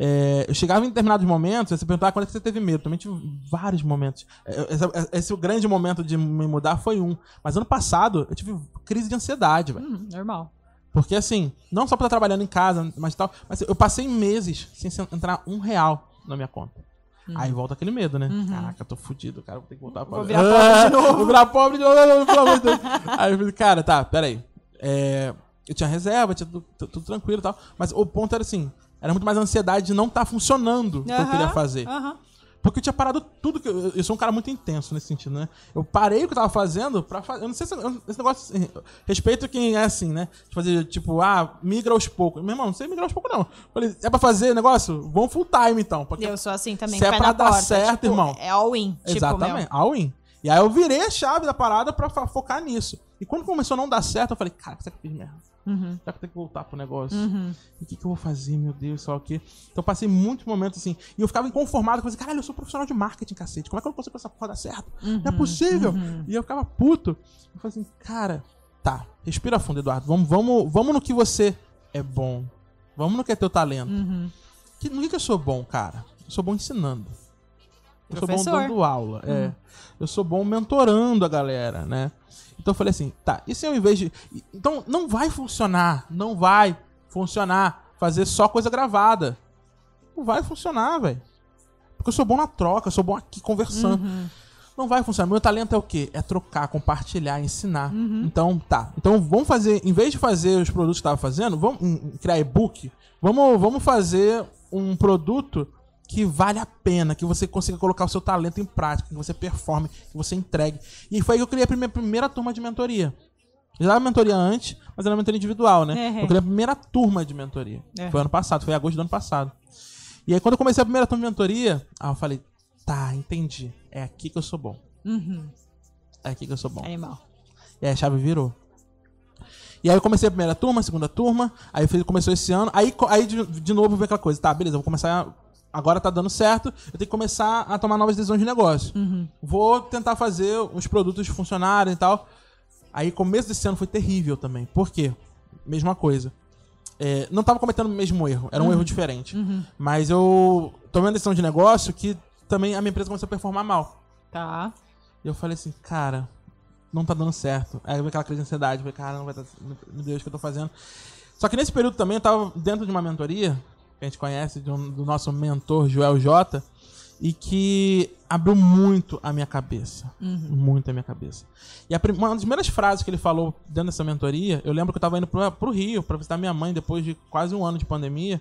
É, eu chegava em determinados momentos, você perguntava quando é que você teve medo. Também tive vários momentos. É, Esse, esse grande momento de me mudar foi um. Mas ano passado eu tive crise de ansiedade, velho. Uhum, normal. Porque assim, não só pra estar trabalhando em casa, mas tal, mas eu passei meses sem se- entrar um real na minha conta. Aí volta aquele medo, né? Caraca, eu tô fudido, cara, vou ter que voltar pra Vou virar pobre de novo. Vou virar pobre de novo, pelo amor de Deus. Aí eu falei, cara, tá, peraí. É, eu tinha reserva, tinha tudo- tudo tranquilo e tal. Mas o ponto era assim, era muito mais a ansiedade de não estar funcionando o que eu queria fazer. aham. Porque eu tinha parado tudo que. Eu, eu sou um cara muito intenso nesse sentido, né? Eu parei o que eu tava fazendo pra fazer. Eu não sei se. eu- Esse negócio. Assim, respeito quem é assim, né? De fazer, tipo, ah, migra aos poucos. Meu irmão, não sei migrar aos poucos, não. Falei, é pra fazer negócio? Vamos full time, então. Porque Eu sou assim também, Se é pra dar porta, certo, tipo, irmão. É all-in. Tipo, Exatamente, all in. E aí eu virei a chave da parada pra focar nisso. E quando começou a não dar certo, eu falei, cara, será que eu fiz merda? Uhum. Será que eu tenho que voltar pro negócio? E o que, que eu vou fazer, meu Deus, sei lá o quê? Então eu passei muitos momentos assim. E eu ficava inconformado com isso. Caralho, eu sou profissional de marketing, cacete. Como é que eu não consigo essa porra dar certo? Não é possível. E eu ficava puto. Eu falei assim, cara, tá, respira fundo, Eduardo. Vamos, vamos, vamos no que você é bom. Vamos no que é teu talento. Uhum. Que, no que, que eu sou bom, cara? Eu sou bom ensinando. Eu sou bom Professor. dando aula. É. Eu sou bom mentorando a galera, né? Então eu falei assim, tá, e se eu, em vez de. Então não vai funcionar, não vai funcionar fazer só coisa gravada. Não vai funcionar, velho. Porque eu sou bom na troca, eu sou bom aqui conversando. Não vai funcionar. Meu talento é o quê? É trocar, compartilhar, ensinar. Então, tá. Então vamos fazer, em vez de fazer os produtos que eu tava fazendo, vamos criar e-book, vamos, vamos fazer um produto que vale a pena, que você consiga colocar o seu talento em prática, que você performe, que você entregue. E foi aí que eu criei a minha primeira turma de mentoria. Eu já dava mentoria antes, mas era mentoria individual, né? Uhum. Eu criei a primeira turma de mentoria. Uhum. Foi ano passado, foi em agosto do ano passado. E aí, quando eu comecei a primeira turma de mentoria, eu falei, tá, entendi. É aqui que eu sou bom. Uhum. É aqui que eu sou bom. Animal. E aí a chave virou. E aí eu comecei a primeira turma, a segunda turma, aí começou esse ano, aí, aí de, de novo veio aquela coisa, tá, beleza, eu vou começar, a- agora tá dando certo, eu tenho que começar a tomar novas decisões de negócio. Vou tentar fazer os produtos funcionarem e tal. Aí começo desse ano foi terrível também. Por quê? Mesma coisa. É, não tava cometendo o mesmo erro, era um erro diferente. Mas eu tomei uma decisão de negócio que também a minha empresa começou a performar mal. Tá. E eu falei assim, cara, não tá dando certo. Aí veio aquela crise de ansiedade, eu falei, cara, não vai dar, meu Deus, o que eu tô fazendo? Só que nesse período também eu tava dentro de uma mentoria, que a gente conhece, um- do nosso mentor Joel J, e que abriu muito a minha cabeça. Muito a minha cabeça. E a uma das primeiras frases que ele falou dentro dessa mentoria, eu lembro que eu tava indo pro, pro Rio pra visitar minha mãe depois de quase um ano de pandemia.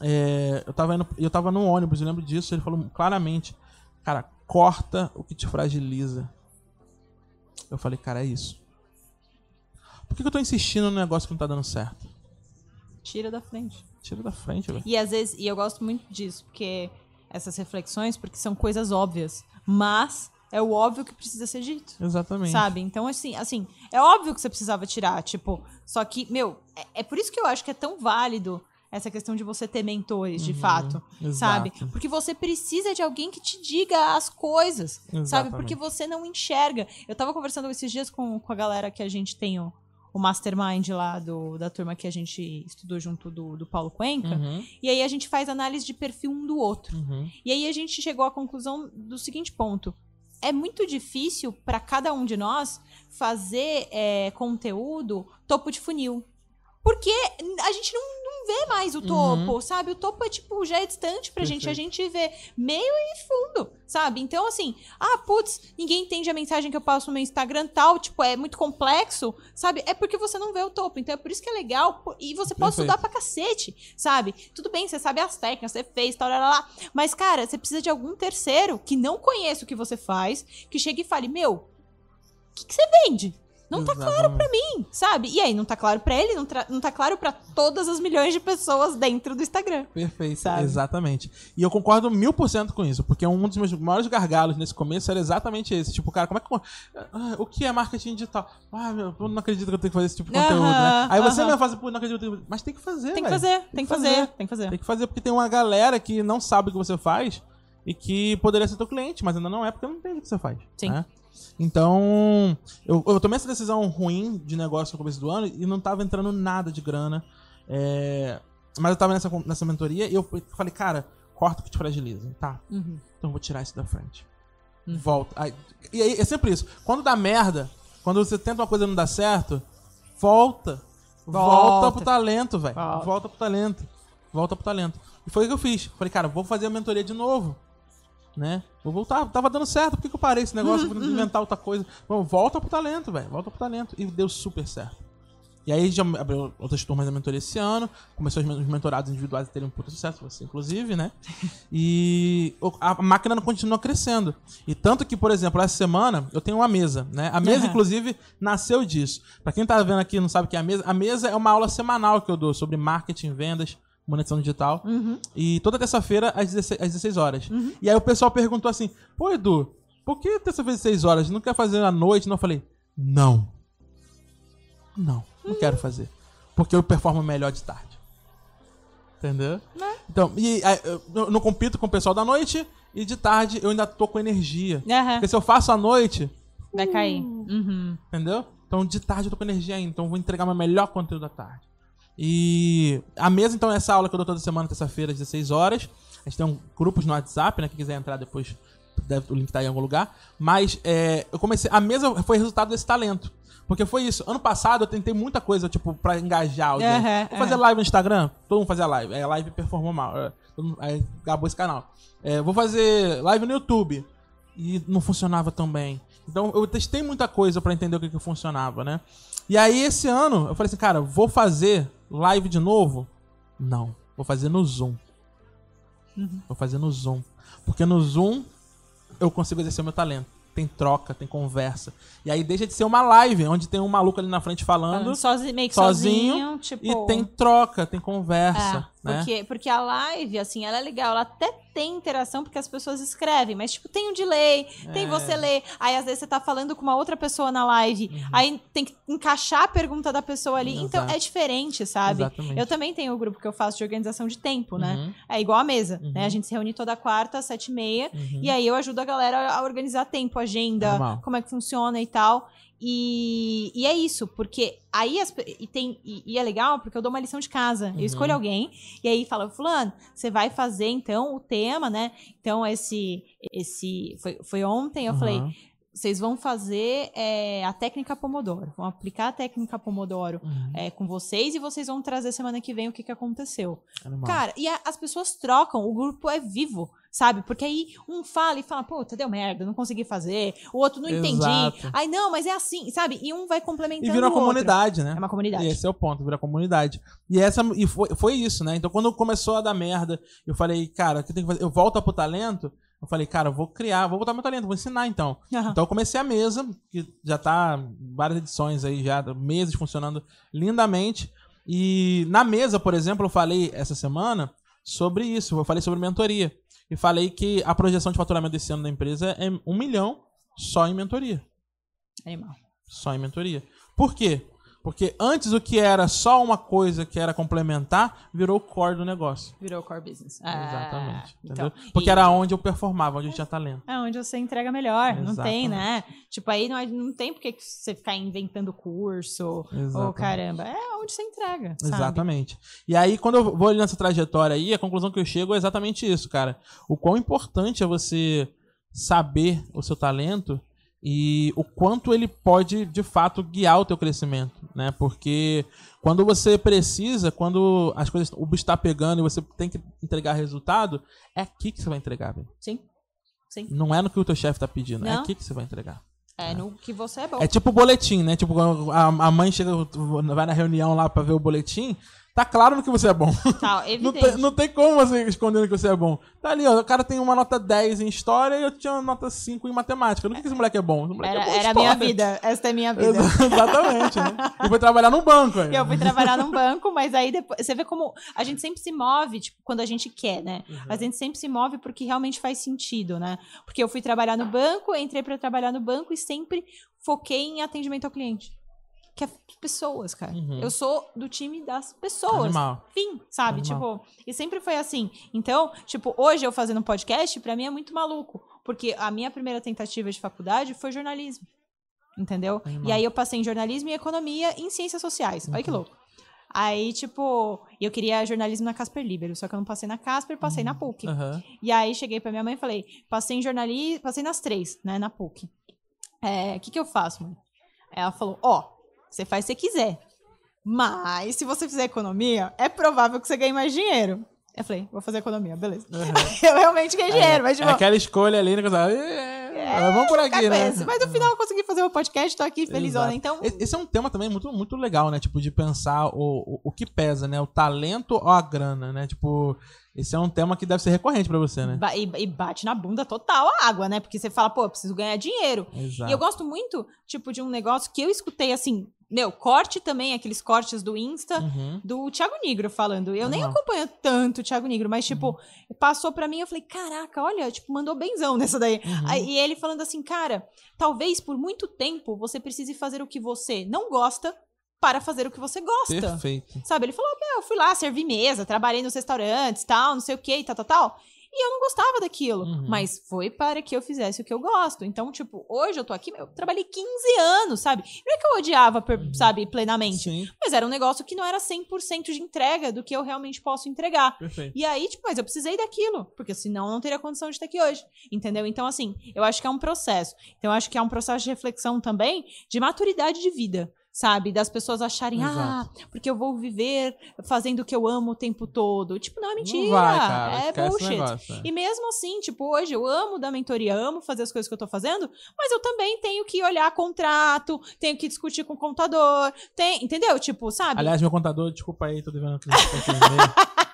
É, eu, tava indo, eu tava no ônibus, eu lembro disso, ele falou claramente, cara, corta o que te fragiliza. Eu falei, cara, é isso. Por que, que eu tô insistindo no negócio que não tá dando certo? Tira da frente. Tira da frente, velho. E às vezes, e eu gosto muito disso, porque essas reflexões, porque são coisas óbvias, mas é o óbvio que precisa ser dito. Exatamente. Sabe? Então, assim, assim, é óbvio que você precisava tirar, tipo, só que, meu, é, é por isso que eu acho que é tão válido essa questão de você ter mentores, de fato, sabe? exato. Porque você precisa de alguém que te diga as coisas, sabe? Exatamente. Porque você não enxerga. Eu tava conversando esses dias com, com a galera que a gente tem o, o mastermind lá do, da turma que a gente estudou junto do, do Paulo Cuenca, Uhum, e aí a gente faz análise de perfil um do outro. uhum. E aí a gente chegou à conclusão do seguinte ponto. É muito difícil para cada um de nós fazer é, conteúdo topo de funil. Porque a gente não, não vê mais o topo, sabe? O topo é tipo, já é distante pra gente. A gente vê meio e fundo, sabe? Então, assim, ah, putz, ninguém entende a mensagem que eu passo no meu Instagram tal, tipo, é muito complexo, sabe? É porque você não vê o topo. Então é por isso que é legal. E você pode Perfeito. estudar pra cacete, sabe? Tudo bem, você sabe as técnicas, você fez, tal, lá, lá, lá. Mas, cara, você precisa de algum terceiro que não conheça o que você faz, que chegue e fale, meu, o que, que você vende? Não tá claro pra mim, sabe? E aí, não tá claro pra ele, não, não tá claro pra todas as milhões de pessoas dentro do Instagram. Perfeito, Sabe? exatamente. E eu concordo mil por cento com isso, porque um dos meus maiores gargalos nesse começo era exatamente esse. Tipo, cara, como é que. eu- ah, o que é marketing digital? Ah, meu, eu não acredito que eu tenho que fazer esse tipo de conteúdo, né? Aham, Aí você aham. mesmo faz, pô, não acredito que eu tenho que Mas tem que fazer, Tem que velho. fazer, tem que fazer, tem que fazer. Tem que fazer, porque tem uma galera que não sabe o que você faz e que poderia ser teu cliente, mas ainda não é porque não entende o que você faz. Sim. né? Então, eu, eu tomei essa decisão ruim de negócio no começo do ano e não tava entrando nada de grana. É, Mas eu tava nessa, nessa mentoria e eu falei, cara, corta o que te fragiliza. Tá, Uhum. então eu vou tirar isso da frente. Volta. Aí- e aí é sempre isso. Quando dá merda, quando você tenta uma coisa e não dá certo, volta. Volta, Volta. pro talento, velho. Volta. Volta pro talento. Volta pro talento. E foi o que eu fiz. Falei, cara, vou fazer a mentoria de novo. Né? Vou voltar. Tava dando certo. Por que, que eu parei esse negócio? Vou inventar outra coisa. Vamos, volta pro talento, velho. Volta pro talento. E deu super certo. E aí já abriu outras turmas da mentoria esse ano. Começou os men- os mentorados individuais a terem um puta sucesso, você inclusive, né? E a máquina não continua crescendo. E tanto que, por exemplo, essa semana eu tenho uma mesa, né? A mesa, Aham. inclusive, nasceu disso. Pra quem tá vendo aqui e não sabe o que é a mesa, a mesa é uma aula semanal que eu dou sobre marketing, vendas, monetização digital. Uhum. E toda terça-feira às 16, às 16 horas. E aí o pessoal perguntou assim: pô, Edu, por que terça-feira às 16 horas? Não quer fazer à noite? Não, eu falei: não. Não, não quero fazer. Porque eu performo melhor de tarde. Entendeu? Então, e aí, eu não compito com o pessoal da noite e de tarde eu ainda tô com energia. Porque se eu faço à noite, Vai cair. Uhum. Entendeu? Então, de tarde eu tô com energia ainda. Então, eu vou entregar meu melhor conteúdo da tarde. E a mesa, então, é essa aula que eu dou toda semana, terça-feira, às 16 horas. A gente tem um, grupos no WhatsApp, né? Quem quiser entrar depois, deve, o link tá aí em algum lugar. Mas é, eu comecei. A mesa foi resultado desse talento. Porque foi isso. Ano passado eu tentei muita coisa, tipo, pra engajar alguém. Aham, vou fazer aham. live no Instagram? Todo mundo fazia live. Aí a live performou mal. É, mundo- Aí acabou esse canal. É, vou fazer live no YouTube. E não funcionava tão bem. Então eu testei muita coisa pra entender o que, que funcionava, né? E aí esse ano eu falei assim, cara, vou fazer live de novo? Não. Vou fazer no Zoom. Vou fazer no Zoom. Porque no Zoom eu consigo exercer meu talento. Tem troca, tem conversa. E aí deixa de ser uma live, onde tem um maluco ali na frente falando. Sozinho, meio que sozinho, sozinho, tipo... E tem troca, tem conversa. É, né? porque, porque a live, assim, ela é legal. Ela até tem interação porque as pessoas escrevem, mas, tipo, tem um delay, tem É. você ler. Aí, às vezes, você tá falando com uma outra pessoa na live. Aí tem que encaixar a pergunta da pessoa ali. Então, Uhum. Exato. é diferente, sabe? Exatamente. Eu também tenho o grupo que eu faço de organização de tempo, né? Uhum. É igual a mesa, Uhum. né? A gente se reúne toda quarta, às sete e meia. Uhum. E aí eu ajudo a galera a organizar tempo, agenda, Normal. como é que funciona e tal. E, e é isso, porque aí as, e, tem, e, e é legal porque eu dou uma lição de casa. Uhum. Eu escolho alguém e aí fala, fulano, você vai fazer então o tema, né? Então esse esse foi, foi ontem, eu Uhum. falei, vocês vão fazer é, a técnica Pomodoro, vão aplicar a técnica Pomodoro Uhum. é, com vocês e vocês vão trazer semana que vem o que, que aconteceu. Animal. Cara, e a- as pessoas trocam, o grupo é vivo, sabe? Porque aí um fala e fala, puta, deu merda, não consegui fazer. O outro não entendi. Exato. Ai, não, mas é assim, sabe? E um vai complementando E vira uma comunidade, né? É uma comunidade. E esse é o ponto, vira comunidade. E essa e foi, foi isso, né? Então quando começou a dar merda, eu falei, cara, o que tem que fazer? Eu volto pro talento. Eu falei, cara, eu vou criar, vou botar meu talento, vou ensinar então. Aham. Então eu comecei a mesa, que já tá várias edições aí já, meses funcionando lindamente. E na mesa, por exemplo, eu falei essa semana sobre isso, eu falei sobre mentoria. E falei que a projeção de faturamento desse ano da empresa é um milhão só em mentoria. Animal. Só em mentoria. Por quê? Porque antes o que era só uma coisa que era complementar, virou o core do negócio. Virou core business. Exatamente. Ah, então? Porque e- era onde eu performava, onde eu tinha talento. É onde você entrega melhor. Não tem, Exatamente. né? Tipo, aí não, não tem porque que você ficar inventando curso. Ou Exatamente. caramba. É onde você entrega. sabe? Exatamente. E aí, quando eu vou nessa trajetória aí, a conclusão que eu chego é exatamente isso, cara. O quão importante é você saber o seu talento e o quanto ele pode, de fato, guiar o teu crescimento, né? Porque quando você precisa, quando as coisas, o bicho tá pegando e você tem que entregar resultado, é aqui que você vai entregar, velho. Sim. Sim. Não é no que o teu chefe tá pedindo, é Não. aqui que você vai entregar. É no que você é bom. É tipo o boletim, né? Tipo, quando a, a mãe chega, vai na reunião lá pra ver o boletim, tá claro no que você é bom. Tal, Não tem, não tem como você esconder no que você é bom. Tá ali, ó. O cara tem uma nota 10 em história e eu tinha uma nota 5 em matemática. Não que esse moleque é bom. Esse moleque Era, é bom era a minha vida. Esta é a minha vida. Exa- Exatamente, né? E foi trabalhar num banco, aí. Eu fui trabalhar num banco, mas aí depois. Você vê como a gente sempre se move, tipo, quando a gente quer, né? Uhum. A gente sempre se move porque realmente faz sentido, né? Porque eu fui trabalhar no banco, entrei pra trabalhar no banco e sempre foquei em atendimento ao cliente. Que é pessoas, cara. Uhum. Eu sou do time das pessoas. Animal. Fim, sabe? Tipo, e sempre foi assim. Então, tipo, hoje eu fazendo um podcast, pra mim é muito maluco. Porque a minha primeira tentativa de faculdade foi jornalismo. Entendeu? E aí eu passei em jornalismo e economia em ciências sociais. Olha que Uhum. louco. Aí, tipo, eu queria jornalismo na Casper Libero, só que eu não passei na Casper, passei na PUC. Aham. E aí cheguei pra minha mãe e falei: passei em jornalismo, passei nas três, né, na PUC. É, O que, que eu faço, mãe? Ela falou: ó, você faz se você quiser. Mas se você fizer economia, é provável que você ganhe mais dinheiro. Eu falei, vou fazer economia, beleza. eu realmente ganhei dinheiro, mas tipo. É aquela escolha ali, né? "É, vamos por aqui, né? Mas no final eu consegui fazer o podcast, tô aqui felizona. Então, Esse é um tema também muito, muito legal, né? Tipo, de pensar o, o, o que pesa, né? O talento ou a grana, né? Tipo, esse é um tema que deve ser recorrente pra você, né? e, e bate na bunda total a água, né? Porque você fala, pô, eu preciso ganhar dinheiro. Exato. E eu gosto muito, tipo, de um negócio que eu escutei assim, meu, corte também, aqueles cortes do Insta, Uhum. do Thiago Negro falando. Eu nem Aham. acompanho tanto o Thiago Negro, mas, tipo, passou pra mim, eu falei, caraca, olha, tipo, mandou benzão nessa daí. Uhum. Aí, e ele falando assim, cara, talvez por muito tempo você precise fazer o que você não gosta para fazer o que você gosta. Perfeito. Sabe? Ele falou, meu, eu fui lá, servi mesa, trabalhei nos restaurantes, tal, não sei o que, tal, tal, tal. E eu não gostava daquilo. Uhum. Mas foi para que eu fizesse o que eu gosto. Então, tipo, hoje eu tô aqui, eu trabalhei 15 anos, sabe? Não é que eu odiava, per- sabe, plenamente. Sim, Mas era um negócio que não era 100% de entrega do que eu realmente posso entregar. perfeito. E aí, tipo, mas eu precisei daquilo, porque senão eu não teria condição de estar aqui hoje, entendeu? Então, assim, eu acho que é um processo. Então, eu acho que é um processo de reflexão também de maturidade de vida, sabe? Das pessoas acharem, ah, porque eu vou viver fazendo o que eu amo o tempo todo. Tipo, não, é mentira. Não vai, cara. é bullshit. negócio, é. E mesmo assim, tipo, hoje eu amo da mentoria, amo fazer as coisas que eu tô fazendo, mas eu também tenho que olhar contrato, tenho que discutir com o contador, tem, entendeu? Tipo, sabe? Aliás, meu contador, desculpa aí, tô devendo.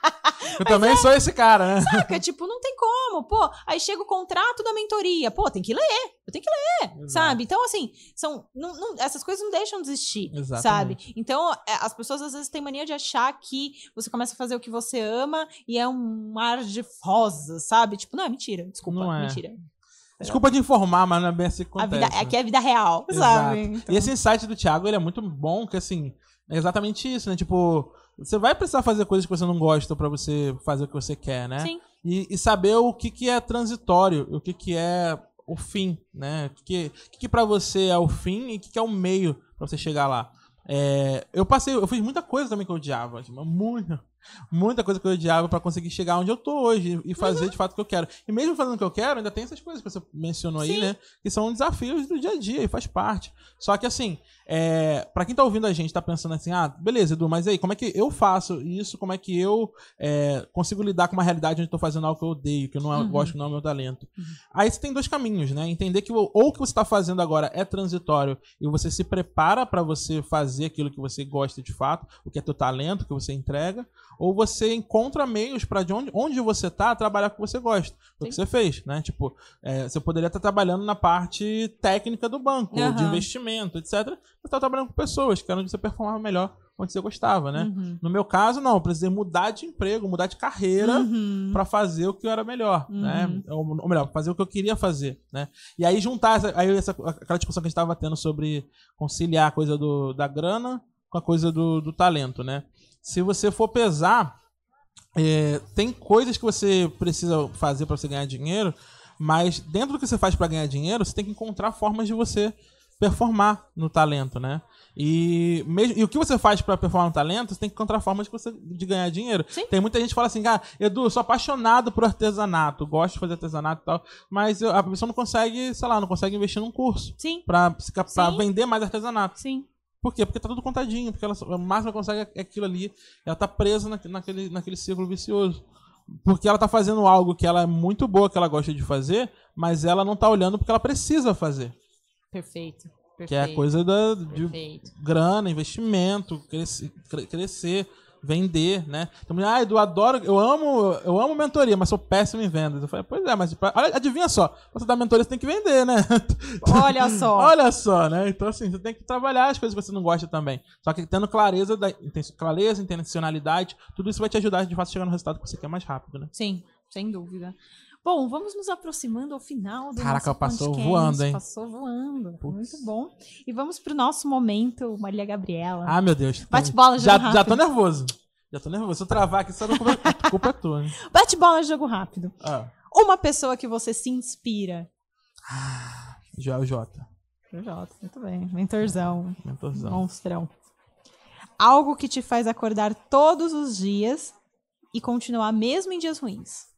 Eu também sou esse cara, né? Saca? tipo, não tem como. Pô, aí chega o contrato da mentoria. Pô, tem que ler. Eu tenho que ler, Exato. sabe? Então, assim, são, não- não- essas coisas não deixam de existir, Exatamente. sabe? Então, é, as pessoas às vezes têm mania de achar que você começa a fazer o que você ama e é um mar de rosa, sabe? Tipo, não, é mentira. Desculpa, Não é. mentira. Desculpa te informar, mas não é bem assim que A acontece. vida, aqui é a vida real, Exato. sabe? Então, E esse insight do Thiago, ele é muito bom, que assim, é exatamente isso, né? Tipo, você vai precisar fazer coisas que você não gosta pra você fazer o que você quer, né? Sim. E, e saber o que, que é transitório, o que, que é o fim, né? O que, que, que, pra você é o fim e o que, que é o meio pra você chegar lá. É, eu passei, eu fiz muita coisa também que eu odiava, mas muita, muita coisa que eu odiava pra conseguir chegar onde eu tô hoje e fazer de fato o que eu quero. E mesmo fazendo o que eu quero, ainda tem essas coisas que você mencionou aí, Sim. né? Que são desafios do dia a dia e faz parte. Só que assim, é, para quem tá ouvindo a gente, tá pensando assim, ah, beleza, Edu, mas aí, como é que eu faço isso? Como é que eu é, consigo lidar com uma realidade onde eu tô fazendo algo que eu odeio, que eu não Uhum. gosto, que não é o meu talento? Aí você tem dois caminhos, né? Entender que ou o que você tá fazendo agora é transitório e você se prepara pra você fazer aquilo que você gosta de fato, o que é teu talento, que você entrega, ou você encontra meios para de onde, onde você tá trabalhar com o que você gosta. O que você fez, né? Tipo, é, você poderia estar trabalhando na parte técnica do banco, de Aham. investimento, etc. Você está trabalhando com pessoas, que era onde você performava melhor, onde você gostava, né? Uhum. No meu caso, não, eu precisei mudar de emprego, mudar de carreira Uhum. pra fazer o que era melhor, Uhum. né? Ou, ou melhor, fazer o que eu queria fazer, né? E aí juntar essa, aí essa, aquela discussão que a gente estava tendo sobre conciliar a coisa do, da grana com a coisa do, do talento, né? Se você for pesar, é, tem coisas que você precisa fazer para você ganhar dinheiro, mas dentro do que você faz para ganhar dinheiro, você tem que encontrar formas de você performar no talento, né? E, mesmo, e o que você faz para performar no talento, você tem que encontrar formas de, você, de ganhar dinheiro. Sim. Tem muita gente que fala assim, ah, Edu, eu sou apaixonado por artesanato, gosto de fazer artesanato e tal, mas eu- a pessoa não consegue, sei lá, não consegue investir num curso Sim, pra, pra Sim. vender mais artesanato. sim. Por quê? Porque tá tudo contadinho, porque ela, o máximo que ela consegue é aquilo ali, ela tá presa na- naquele, naquele círculo vicioso. Porque ela tá fazendo algo que ela é muito boa, que ela gosta de fazer, mas ela não tá olhando porque ela precisa fazer. Perfeito. perfeito Que é a coisa da, de Perfeito. grana, investimento, crescer, cre- crescer vender, né? Então, ah, Edu, adoro, eu amo, eu amo mentoria, mas sou péssimo em vendas. Eu falei, pois é, mas pra- olha, adivinha só, você dar mentoria, você tem que vender, né? Olha só. Olha só, né? Então, assim, você tem que trabalhar as coisas que você não gosta também. Só que tendo clareza, da, clareza, intencionalidade, tudo isso vai te ajudar de fato a chegar no resultado que você quer mais rápido, né? Sim, sem dúvida. Bom, vamos nos aproximando ao final do Caraca, nosso passou podcast. voando, hein? Passou voando. Putz. Muito bom. E vamos pro nosso momento, Maria Gabriela. Ah, meu Deus. Bate-bola, já, jogo já tô rápido. nervoso. Já tô nervoso. Se eu travar aqui, só a culpa, a culpa é tua, né? Bate-bola, jogo rápido. Ah, Uma pessoa que você se inspira. Joel J. Jota, muito bem. Mentorzão, Mentorzão. monstrão. Algo que te faz acordar todos os dias e continuar mesmo em dias ruins.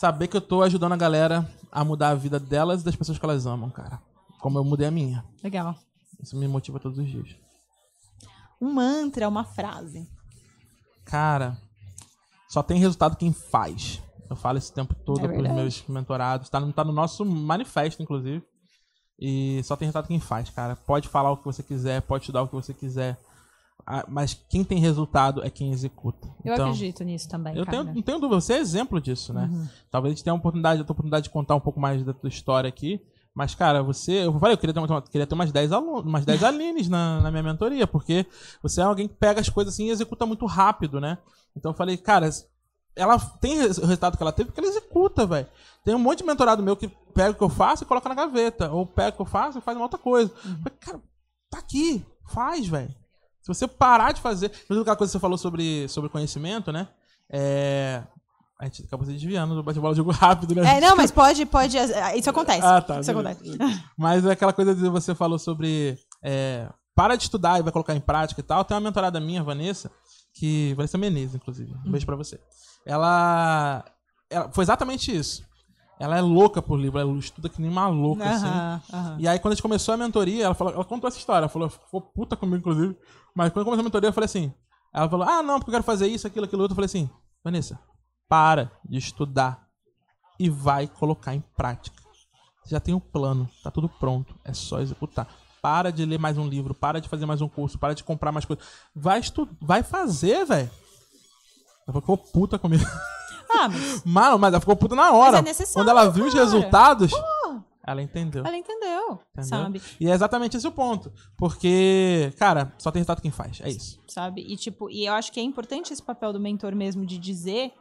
Saber que eu tô ajudando a galera a mudar a vida delas e das pessoas que elas amam, cara. Como eu mudei a minha. Legal. Isso me motiva todos os dias. Um mantra, uma frase. Cara, só tem resultado quem faz. Eu falo esse tempo todo É pros meus mentorados. Tá, tá no nosso manifesto, inclusive. E só tem resultado quem faz, cara. Pode falar o que você quiser, pode estudar o que você quiser. Mas quem tem resultado é quem executa. Eu então, acredito nisso também, Eu tenho, não tenho dúvida, você é exemplo disso, né? Uhum. Talvez a gente tenha a oportunidade, a oportunidade de contar um pouco mais da tua história aqui. Mas, cara, você. Eu falei, eu queria ter, uma- queria ter umas 10 alunos, umas 10 Alines na, na minha mentoria, porque você é alguém que pega as coisas assim e executa muito rápido, né? Então eu falei, cara, ela tem o resultado que ela teve porque ela executa, velho. Tem um monte de mentorado meu que pega o que eu faço e coloca na gaveta. Ou pega o que eu faço e faz uma outra coisa. Eu falei, cara, tá aqui, faz, velho. Você parar de fazer. Inclusive, aquela coisa que você falou sobre, sobre conhecimento, né? É. A gente acabou se desviando do bate-bola jogo rápido, né? É, não, mas pode, pode. Isso acontece. Ah, tá. Isso beleza. acontece. Mas é aquela coisa de você falou sobre. é, para de estudar e vai colocar em prática e tal. Tem uma mentorada minha, Vanessa, que. Vanessa Menezes, inclusive. Um beijo pra você. Ela, ela. Foi exatamente isso. Ela é louca por livro, ela estuda que nem uma louca, assim. Aham, aham. E aí, quando a gente começou a mentoria, ela, falou, ela contou essa história. Ela falou, ficou puta comigo, inclusive. Mas quando começou a mentoria, eu falei assim. Ela falou, ah, não, porque eu quero fazer isso, aquilo, aquilo outro. Eu falei assim, Vanessa, para de estudar e vai colocar em prática. Você já tem um plano, tá tudo pronto, é só executar. Para de ler mais um livro, para de fazer mais um curso, para de comprar mais coisas. Vai estudar, vai fazer, velho. Ela ficou puta comigo. Ah, mas Mano, mas ela ficou puta na hora. é necessário, Quando ela viu os cara. resultados, ela entendeu. ela entendeu, Entendeu? sabe? E é exatamente esse o ponto. Porque, cara, só tem resultado quem faz. É isso. Sabe? E tipo, e eu acho que é importante esse papel do mentor mesmo de dizer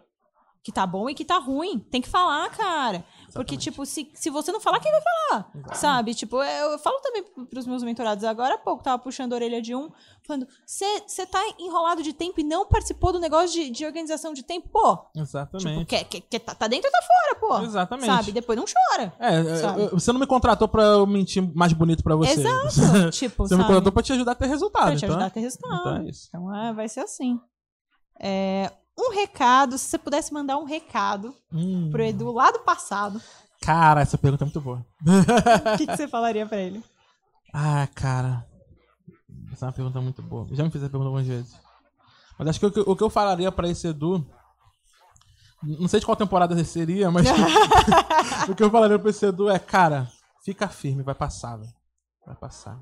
que tá bom e que tá ruim. Tem que falar, cara. Porque, Exatamente. tipo, se, se você não falar, quem vai falar? Sabe? Tipo, eu, eu falo também pros meus mentorados. Agora há pouco, tava puxando a orelha de um, falando: você tá enrolado de tempo e não participou do negócio de, de organização de tempo? Pô, tipo, Exatamente. quer, quer, quer tá, tá dentro ou tá fora, pô? Exatamente. Sabe? Depois não chora. É, Sabe? eu- você não me contratou pra eu mentir mais bonito pra você. Exato. tipo, Você me sabe? contratou pra te ajudar a ter resultado. Pra te então, ajudar a ter resultado. então é isso. Então é, vai ser assim. É, um recado, se você pudesse mandar um recado Hum. pro Edu lá do passado, Cara, essa pergunta é muito boa. o que, que você falaria pra ele? Ah, cara. Essa é uma pergunta muito boa. Eu já me fiz essa pergunta algumas vezes. Mas acho que o que, o que eu falaria pra esse Edu. Não sei de qual temporada seria, mas. o que eu falaria pra esse Edu é, cara, fica firme, vai passar, velho. Vai passar.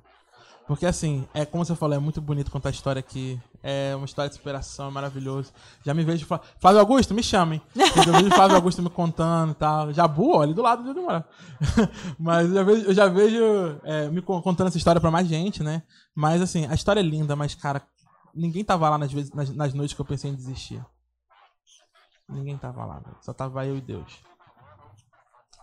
Porque assim, é como você falou, é muito bonito contar a história aqui. É uma história de superação, é maravilhoso. Já me vejo. Flá- Flávio Augusto, me chamem. Eu vejo Flávio Augusto me contando e tal. Jabu, ó, ali do lado de onde eu moro. Mas eu já vejo, eu já vejo é, me con- contando essa história pra mais gente, né? Mas assim, a história é linda, mas, cara, ninguém tava lá nas, vezes, nas, nas noites que eu pensei em desistir. Ninguém tava lá. Só tava eu e Deus.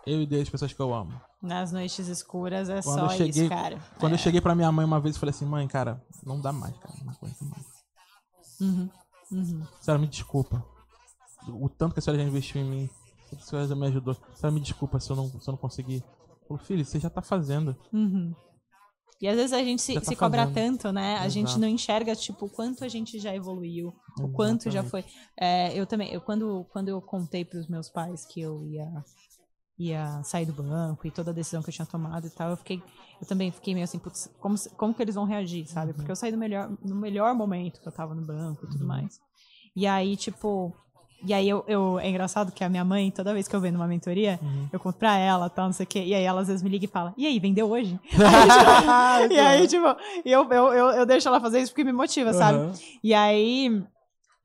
Eu e Deus, as pessoas que eu amo. Nas noites escuras é Quando só cheguei- isso, cara. Quando É. eu cheguei pra minha mãe uma vez, eu falei assim, mãe, cara, não dá mais, cara. Não aguento mais. Uhum, uhum. Senhora, me desculpa. O tanto que a senhora já investiu em mim. o que A senhora já me ajudou. Senhora, me desculpa se eu não, se eu não conseguir. Falei, filho, você já tá fazendo. Uhum. E às vezes a gente se, tá se cobra tanto, né? A gente não enxerga, tipo, o quanto a gente já evoluiu, o quanto já foi. É, eu também, eu, quando, quando eu contei pros meus pais que eu ia, ia sair do banco e toda a decisão que eu tinha tomado e tal, eu fiquei. Eu também fiquei meio assim, putz, como, como que eles vão reagir, sabe? Uhum. Porque eu saí do melhor, no melhor momento que eu tava no banco e tudo mais. E aí, tipo. E aí eu, eu- é engraçado que a minha mãe, toda vez que eu venho numa mentoria, Uhum. eu conto pra ela, tal, não sei o quê. E aí ela às vezes me liga e fala, e aí, vendeu hoje? Uhum. e aí, tipo, e eu, eu, eu, eu deixo ela fazer isso porque me motiva, sabe? Aham. E aí,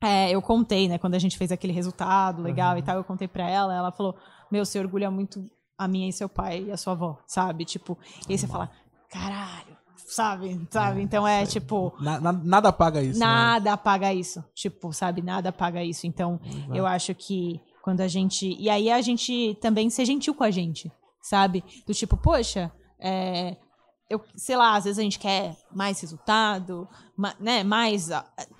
é, eu contei, né, quando a gente fez aquele resultado legal Uhum. e tal, eu contei pra ela, ela falou, meu, você orgulha muito a minha e seu pai e a sua avó, sabe? Tipo, e aí você fala, caralho, sabe? Sabe? Então é, tipo, Na- na- nada apaga isso. né? nada apaga isso. Tipo, sabe? Nada apaga isso. Então, Exato. eu acho que quando a gente. E aí a gente também ser gentil com a gente, sabe? Do tipo, poxa, é, eu, sei lá, às vezes a gente quer mais resultado, ma- né? Mais.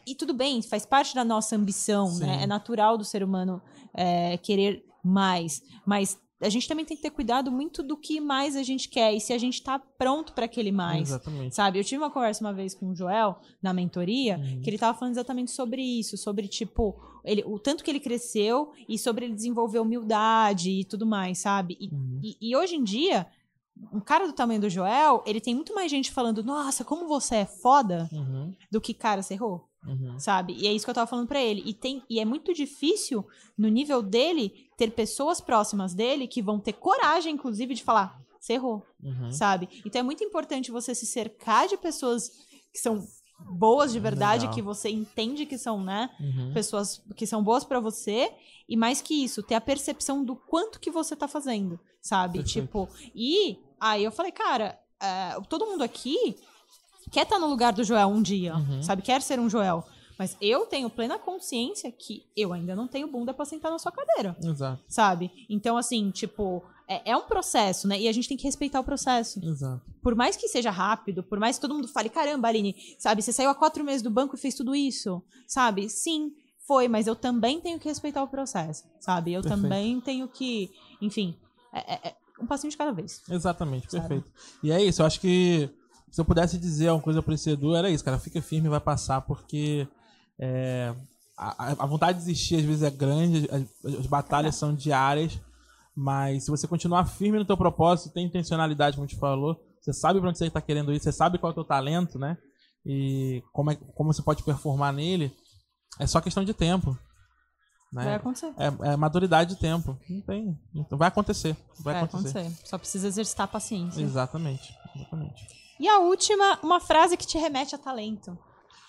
E tudo bem, faz parte da nossa ambição, Sim. né? É natural do ser humano é, querer mais. Mas a gente também tem que ter cuidado muito do que mais a gente quer e se a gente tá pronto para aquele mais. Exatamente. Sabe, eu tive uma conversa uma vez com o Joel na mentoria, Uhum. que ele tava falando exatamente sobre isso, sobre tipo, ele, o tanto que ele cresceu e sobre ele desenvolver humildade e tudo mais, sabe? E, Uhum. e, e hoje em dia, um cara do tamanho do Joel, ele tem muito mais gente falando, nossa, como você é foda, Uhum. do que, cara, você errou, Uhum. sabe? E é isso que eu tava falando pra ele. E, tem, e é muito difícil, no nível dele, ter pessoas próximas dele que vão ter coragem, inclusive, de falar, você errou Uhum. sabe? Então é muito importante você se cercar de pessoas que são boas de verdade, Legal. que você entende que são, né? Uhum. Pessoas que são boas pra você e mais que isso, ter a percepção do quanto que você tá fazendo, sabe? Perfeito. Tipo, e aí eu falei, cara, é, todo mundo aqui quer estar no lugar do Joel um dia, Uhum. sabe? Quer ser um Joel. Mas eu tenho plena consciência que eu ainda não tenho bunda pra sentar na sua cadeira Exato. sabe? Então, assim, tipo, é, é um processo, né? E a gente tem que respeitar o processo. Exato. Por mais que seja rápido, por mais que todo mundo fale, caramba, Aline, sabe, você saiu há quatro meses do banco e fez tudo isso, sabe? Sim, foi, mas eu também tenho que respeitar o processo, sabe? Eu Perfeito. também tenho que, enfim, é, é- é um passinho de cada vez. Exatamente, Sabe? perfeito. E é isso, eu acho que se eu pudesse dizer uma coisa pra esse Edu, era isso, cara. Fica firme e vai passar, porque é, a, a vontade de desistir às vezes é grande, as, as batalhas são diárias, mas se você continuar firme no teu propósito, tem intencionalidade, como a gente falou, você sabe pra onde você está querendo ir, você sabe qual é o teu talento, né? E como, é, como você pode performar nele, é só questão de tempo. Vai Né? acontecer. É, é maturidade de tempo. Não tem. Então vai acontecer. Vai, Vai acontecer. acontecer. Só precisa exercitar a paciência. Exatamente. Exatamente. E a última, uma frase que te remete a talento.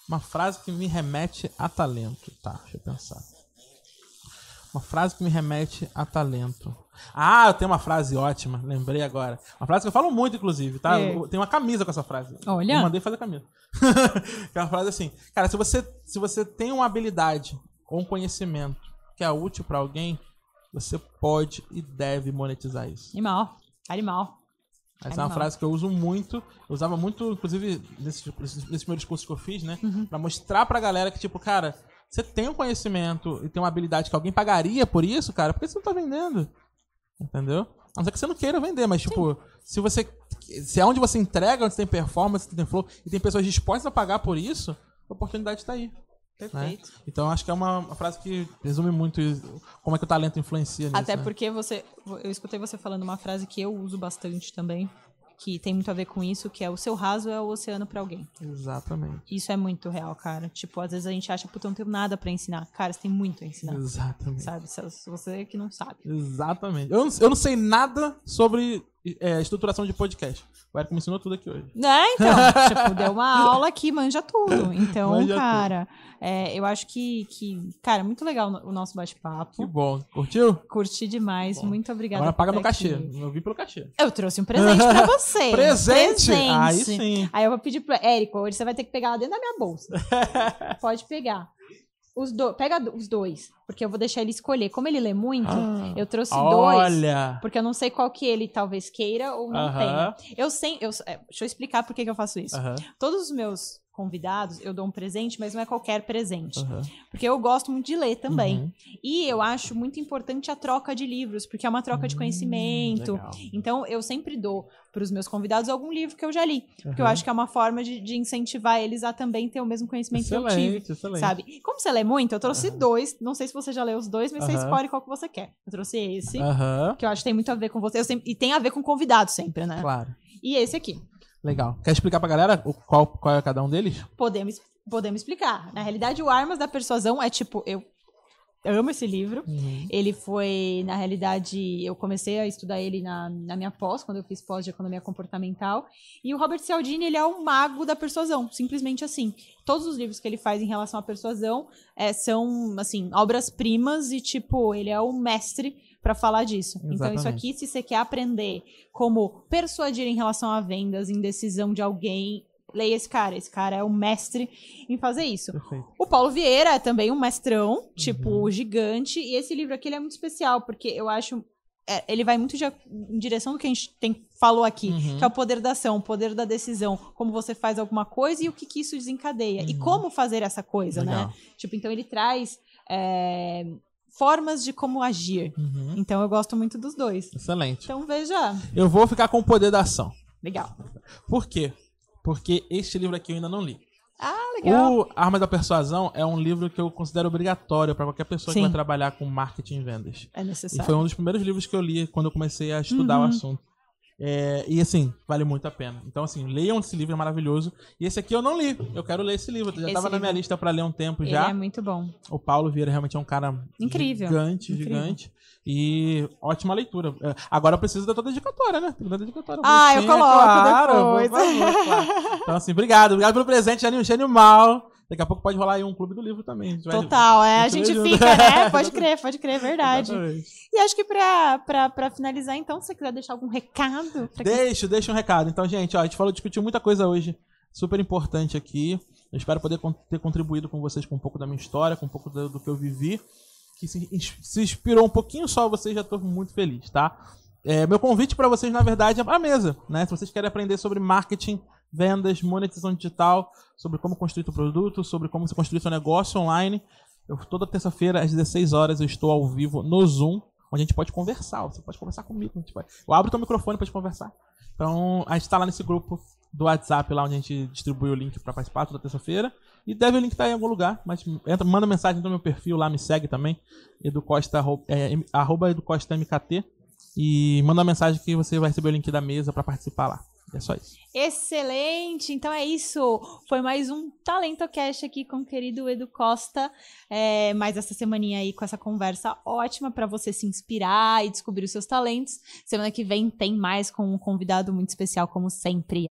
Uma frase que me remete a talento. Tá, deixa eu pensar. Uma frase que me remete a talento. Ah, eu tenho uma frase ótima, lembrei agora. Uma frase que eu falo muito, inclusive, tá? É. Tenho uma camisa com essa frase. Olha. Eu mandei fazer a camisa. é uma frase assim. Cara, se você, se você tem uma habilidade ou um conhecimento que é útil pra alguém, você pode e deve monetizar isso. Animal. Animal. Essa é uma frase que eu uso muito. Eu usava muito, inclusive, nesses, nesses primeiros cursos que eu fiz, né? Uhum. Pra mostrar pra galera que, tipo, cara, você tem um conhecimento e tem uma habilidade que alguém pagaria por isso, cara, por que você não tá vendendo? Entendeu? A não ser que você não queira vender, mas, tipo, se você. Se é onde você entrega, onde você tem performance, tem flow, e tem pessoas dispostas a pagar por isso, a oportunidade tá aí. Perfeito. Então acho que é uma, uma frase que resume muito isso, como é que o talento influencia nisso. Até né? porque você. Eu escutei você falando uma frase que eu uso bastante também, que tem muito a ver com isso, que é o seu raso é o oceano pra alguém. Exatamente. Isso é muito real, cara. Tipo, às vezes a gente acha, puta, eu não tenho nada pra ensinar. Cara, você tem muito a ensinar. Exatamente. Sabe? Você que não sabe. Exatamente. Eu não, eu não sei nada sobre é, estruturação de podcast. O Érico me ensinou tudo aqui hoje. Né, então, tipo, deu uma aula aqui, manja tudo. Então, Manja cara, é, eu acho que, que, cara, muito legal o nosso Que bate-papo. bom. Curtiu? Curti demais, muito obrigada. Agora paga meu cachê. Eu vi pelo cachê. Eu trouxe um presente pra você. Presente? Presente. Aí sim. Aí eu vou pedir pro Érico, hoje você vai ter que pegar lá dentro da minha bolsa. Pode pegar. Os do... Pega os dois, porque eu vou deixar ele escolher. Como ele lê muito, Ah, eu trouxe dois. Olha! Porque eu não sei qual que ele talvez queira ou não Aham. tenha. Eu sei, eu, é, deixa eu explicar por que, que eu faço isso. Aham, Todos os meus convidados, eu dou um presente, mas não é qualquer presente. aham. Porque eu gosto muito de ler também. Uhum. E eu acho muito importante a troca de livros, porque é uma troca de conhecimento. Hum, Legal. Então, eu sempre dou para os meus convidados algum livro que eu já li. Porque eu acho que é uma forma de, de incentivar eles a também ter o mesmo conhecimento que eu tive. Excelente, excelente. Sabe? Como você lê muito, eu trouxe dois. Não sei se você já leu os dois, mas você escolhe qual que você quer. Eu trouxe esse, que eu acho que tem muito a ver com você. Sempre- e tem a ver com convidado sempre, né? claro. E esse aqui. Legal. Quer explicar pra galera qual, qual é cada um deles? Podemos, podemos explicar. Na realidade, o Armas da Persuasão é tipo, eu amo esse livro. Ele foi, na realidade, eu comecei a estudar ele na, na minha pós, quando eu fiz pós de economia comportamental. E o Robert Cialdini, ele é o mago da persuasão, simplesmente assim. Todos os livros que ele faz em relação à persuasão é, são, assim, obras-primas e, tipo, ele é o mestre para falar disso. Então, isso Exatamente. aqui, se você quer aprender como persuadir em relação a vendas, em decisão de alguém, leia esse cara. Esse cara é o mestre em fazer isso. Perfeito. O Paulo Vieira é também um mestrão, tipo, Uhum. gigante. E esse livro aqui é muito especial, porque eu acho. é, ele vai muito de- em direção do que a gente tem, falou aqui, Uhum. que é o poder da ação, o poder da decisão, como você faz alguma coisa e o que, que isso desencadeia. E Uhum. como fazer essa coisa, Legal. né? Tipo, então ele traz é, formas de como agir. Uhum. Então eu gosto muito dos dois. Excelente. Então veja. Eu vou ficar com o poder da ação. Legal. Por quê? Porque este livro aqui eu ainda não li. Ah, legal. O Arma da Persuasão é um livro que eu considero obrigatório para qualquer pessoa que Sim. vai trabalhar com marketing e vendas. É E necessário. foi um dos primeiros livros que eu li quando eu comecei a estudar o Uhum. assunto. É, e assim, vale muito a pena. Então, assim, leiam esse livro, é maravilhoso. E esse aqui eu não li. Eu quero ler esse livro. Já estava na minha livro- lista para ler um tempo Ele já. é muito bom. O Paulo Vieira realmente é um cara Incrível. gigante, Incrível. gigante. E ótima leitura. É, Agora eu preciso da tua dedicatória, né? Tem que dar dedicatória. Ah, eu coloco claro, depois. por favor, claro. Então, assim, obrigado. Obrigado pelo presente, Janine. Achei animal. Daqui a pouco pode rolar aí um clube do livro também. Gente vai- Total, é. A gente fica, né? Pode crer, pode crer, é verdade. Exatamente. E acho que pra, pra, pra finalizar, então, se você quiser deixar algum recado pra quem Deixa, deixa um recado. Então, gente, ó, a gente falou, discutiu muita coisa hoje, super importante aqui. Eu espero poder ter contribuído com vocês com um pouco da minha história, com um pouco do, do que eu vivi. Que se, se inspirou um pouquinho só, vocês já estou muito feliz, tá? É, meu convite para vocês, na verdade, é a mesa, né? Se vocês querem aprender sobre marketing, vendas, monetização digital, sobre como construir seu produto, sobre como você construir seu negócio online, eu, toda terça-feira, às 16 horas, eu estou ao vivo no Zoom, onde a gente pode conversar. Você pode conversar comigo. vai- Eu abro o teu microfone para gente conversar. Então, a gente tá lá nesse grupo do WhatsApp, lá onde a gente distribui o link para participar toda terça-feira. E deve o link estar em algum lugar, mas entra, manda mensagem no meu perfil lá, me segue também, educosta, é, arroba educosta MKT. E manda uma mensagem que você vai receber o link da mesa para participar lá. É só isso. Excelente! Então é isso. Foi mais um Talento Cash aqui com o querido Edu Costa. É, mais essa semaninha aí com essa conversa ótima para você se inspirar e descobrir os seus talentos. Semana que vem tem mais com um convidado muito especial, como sempre.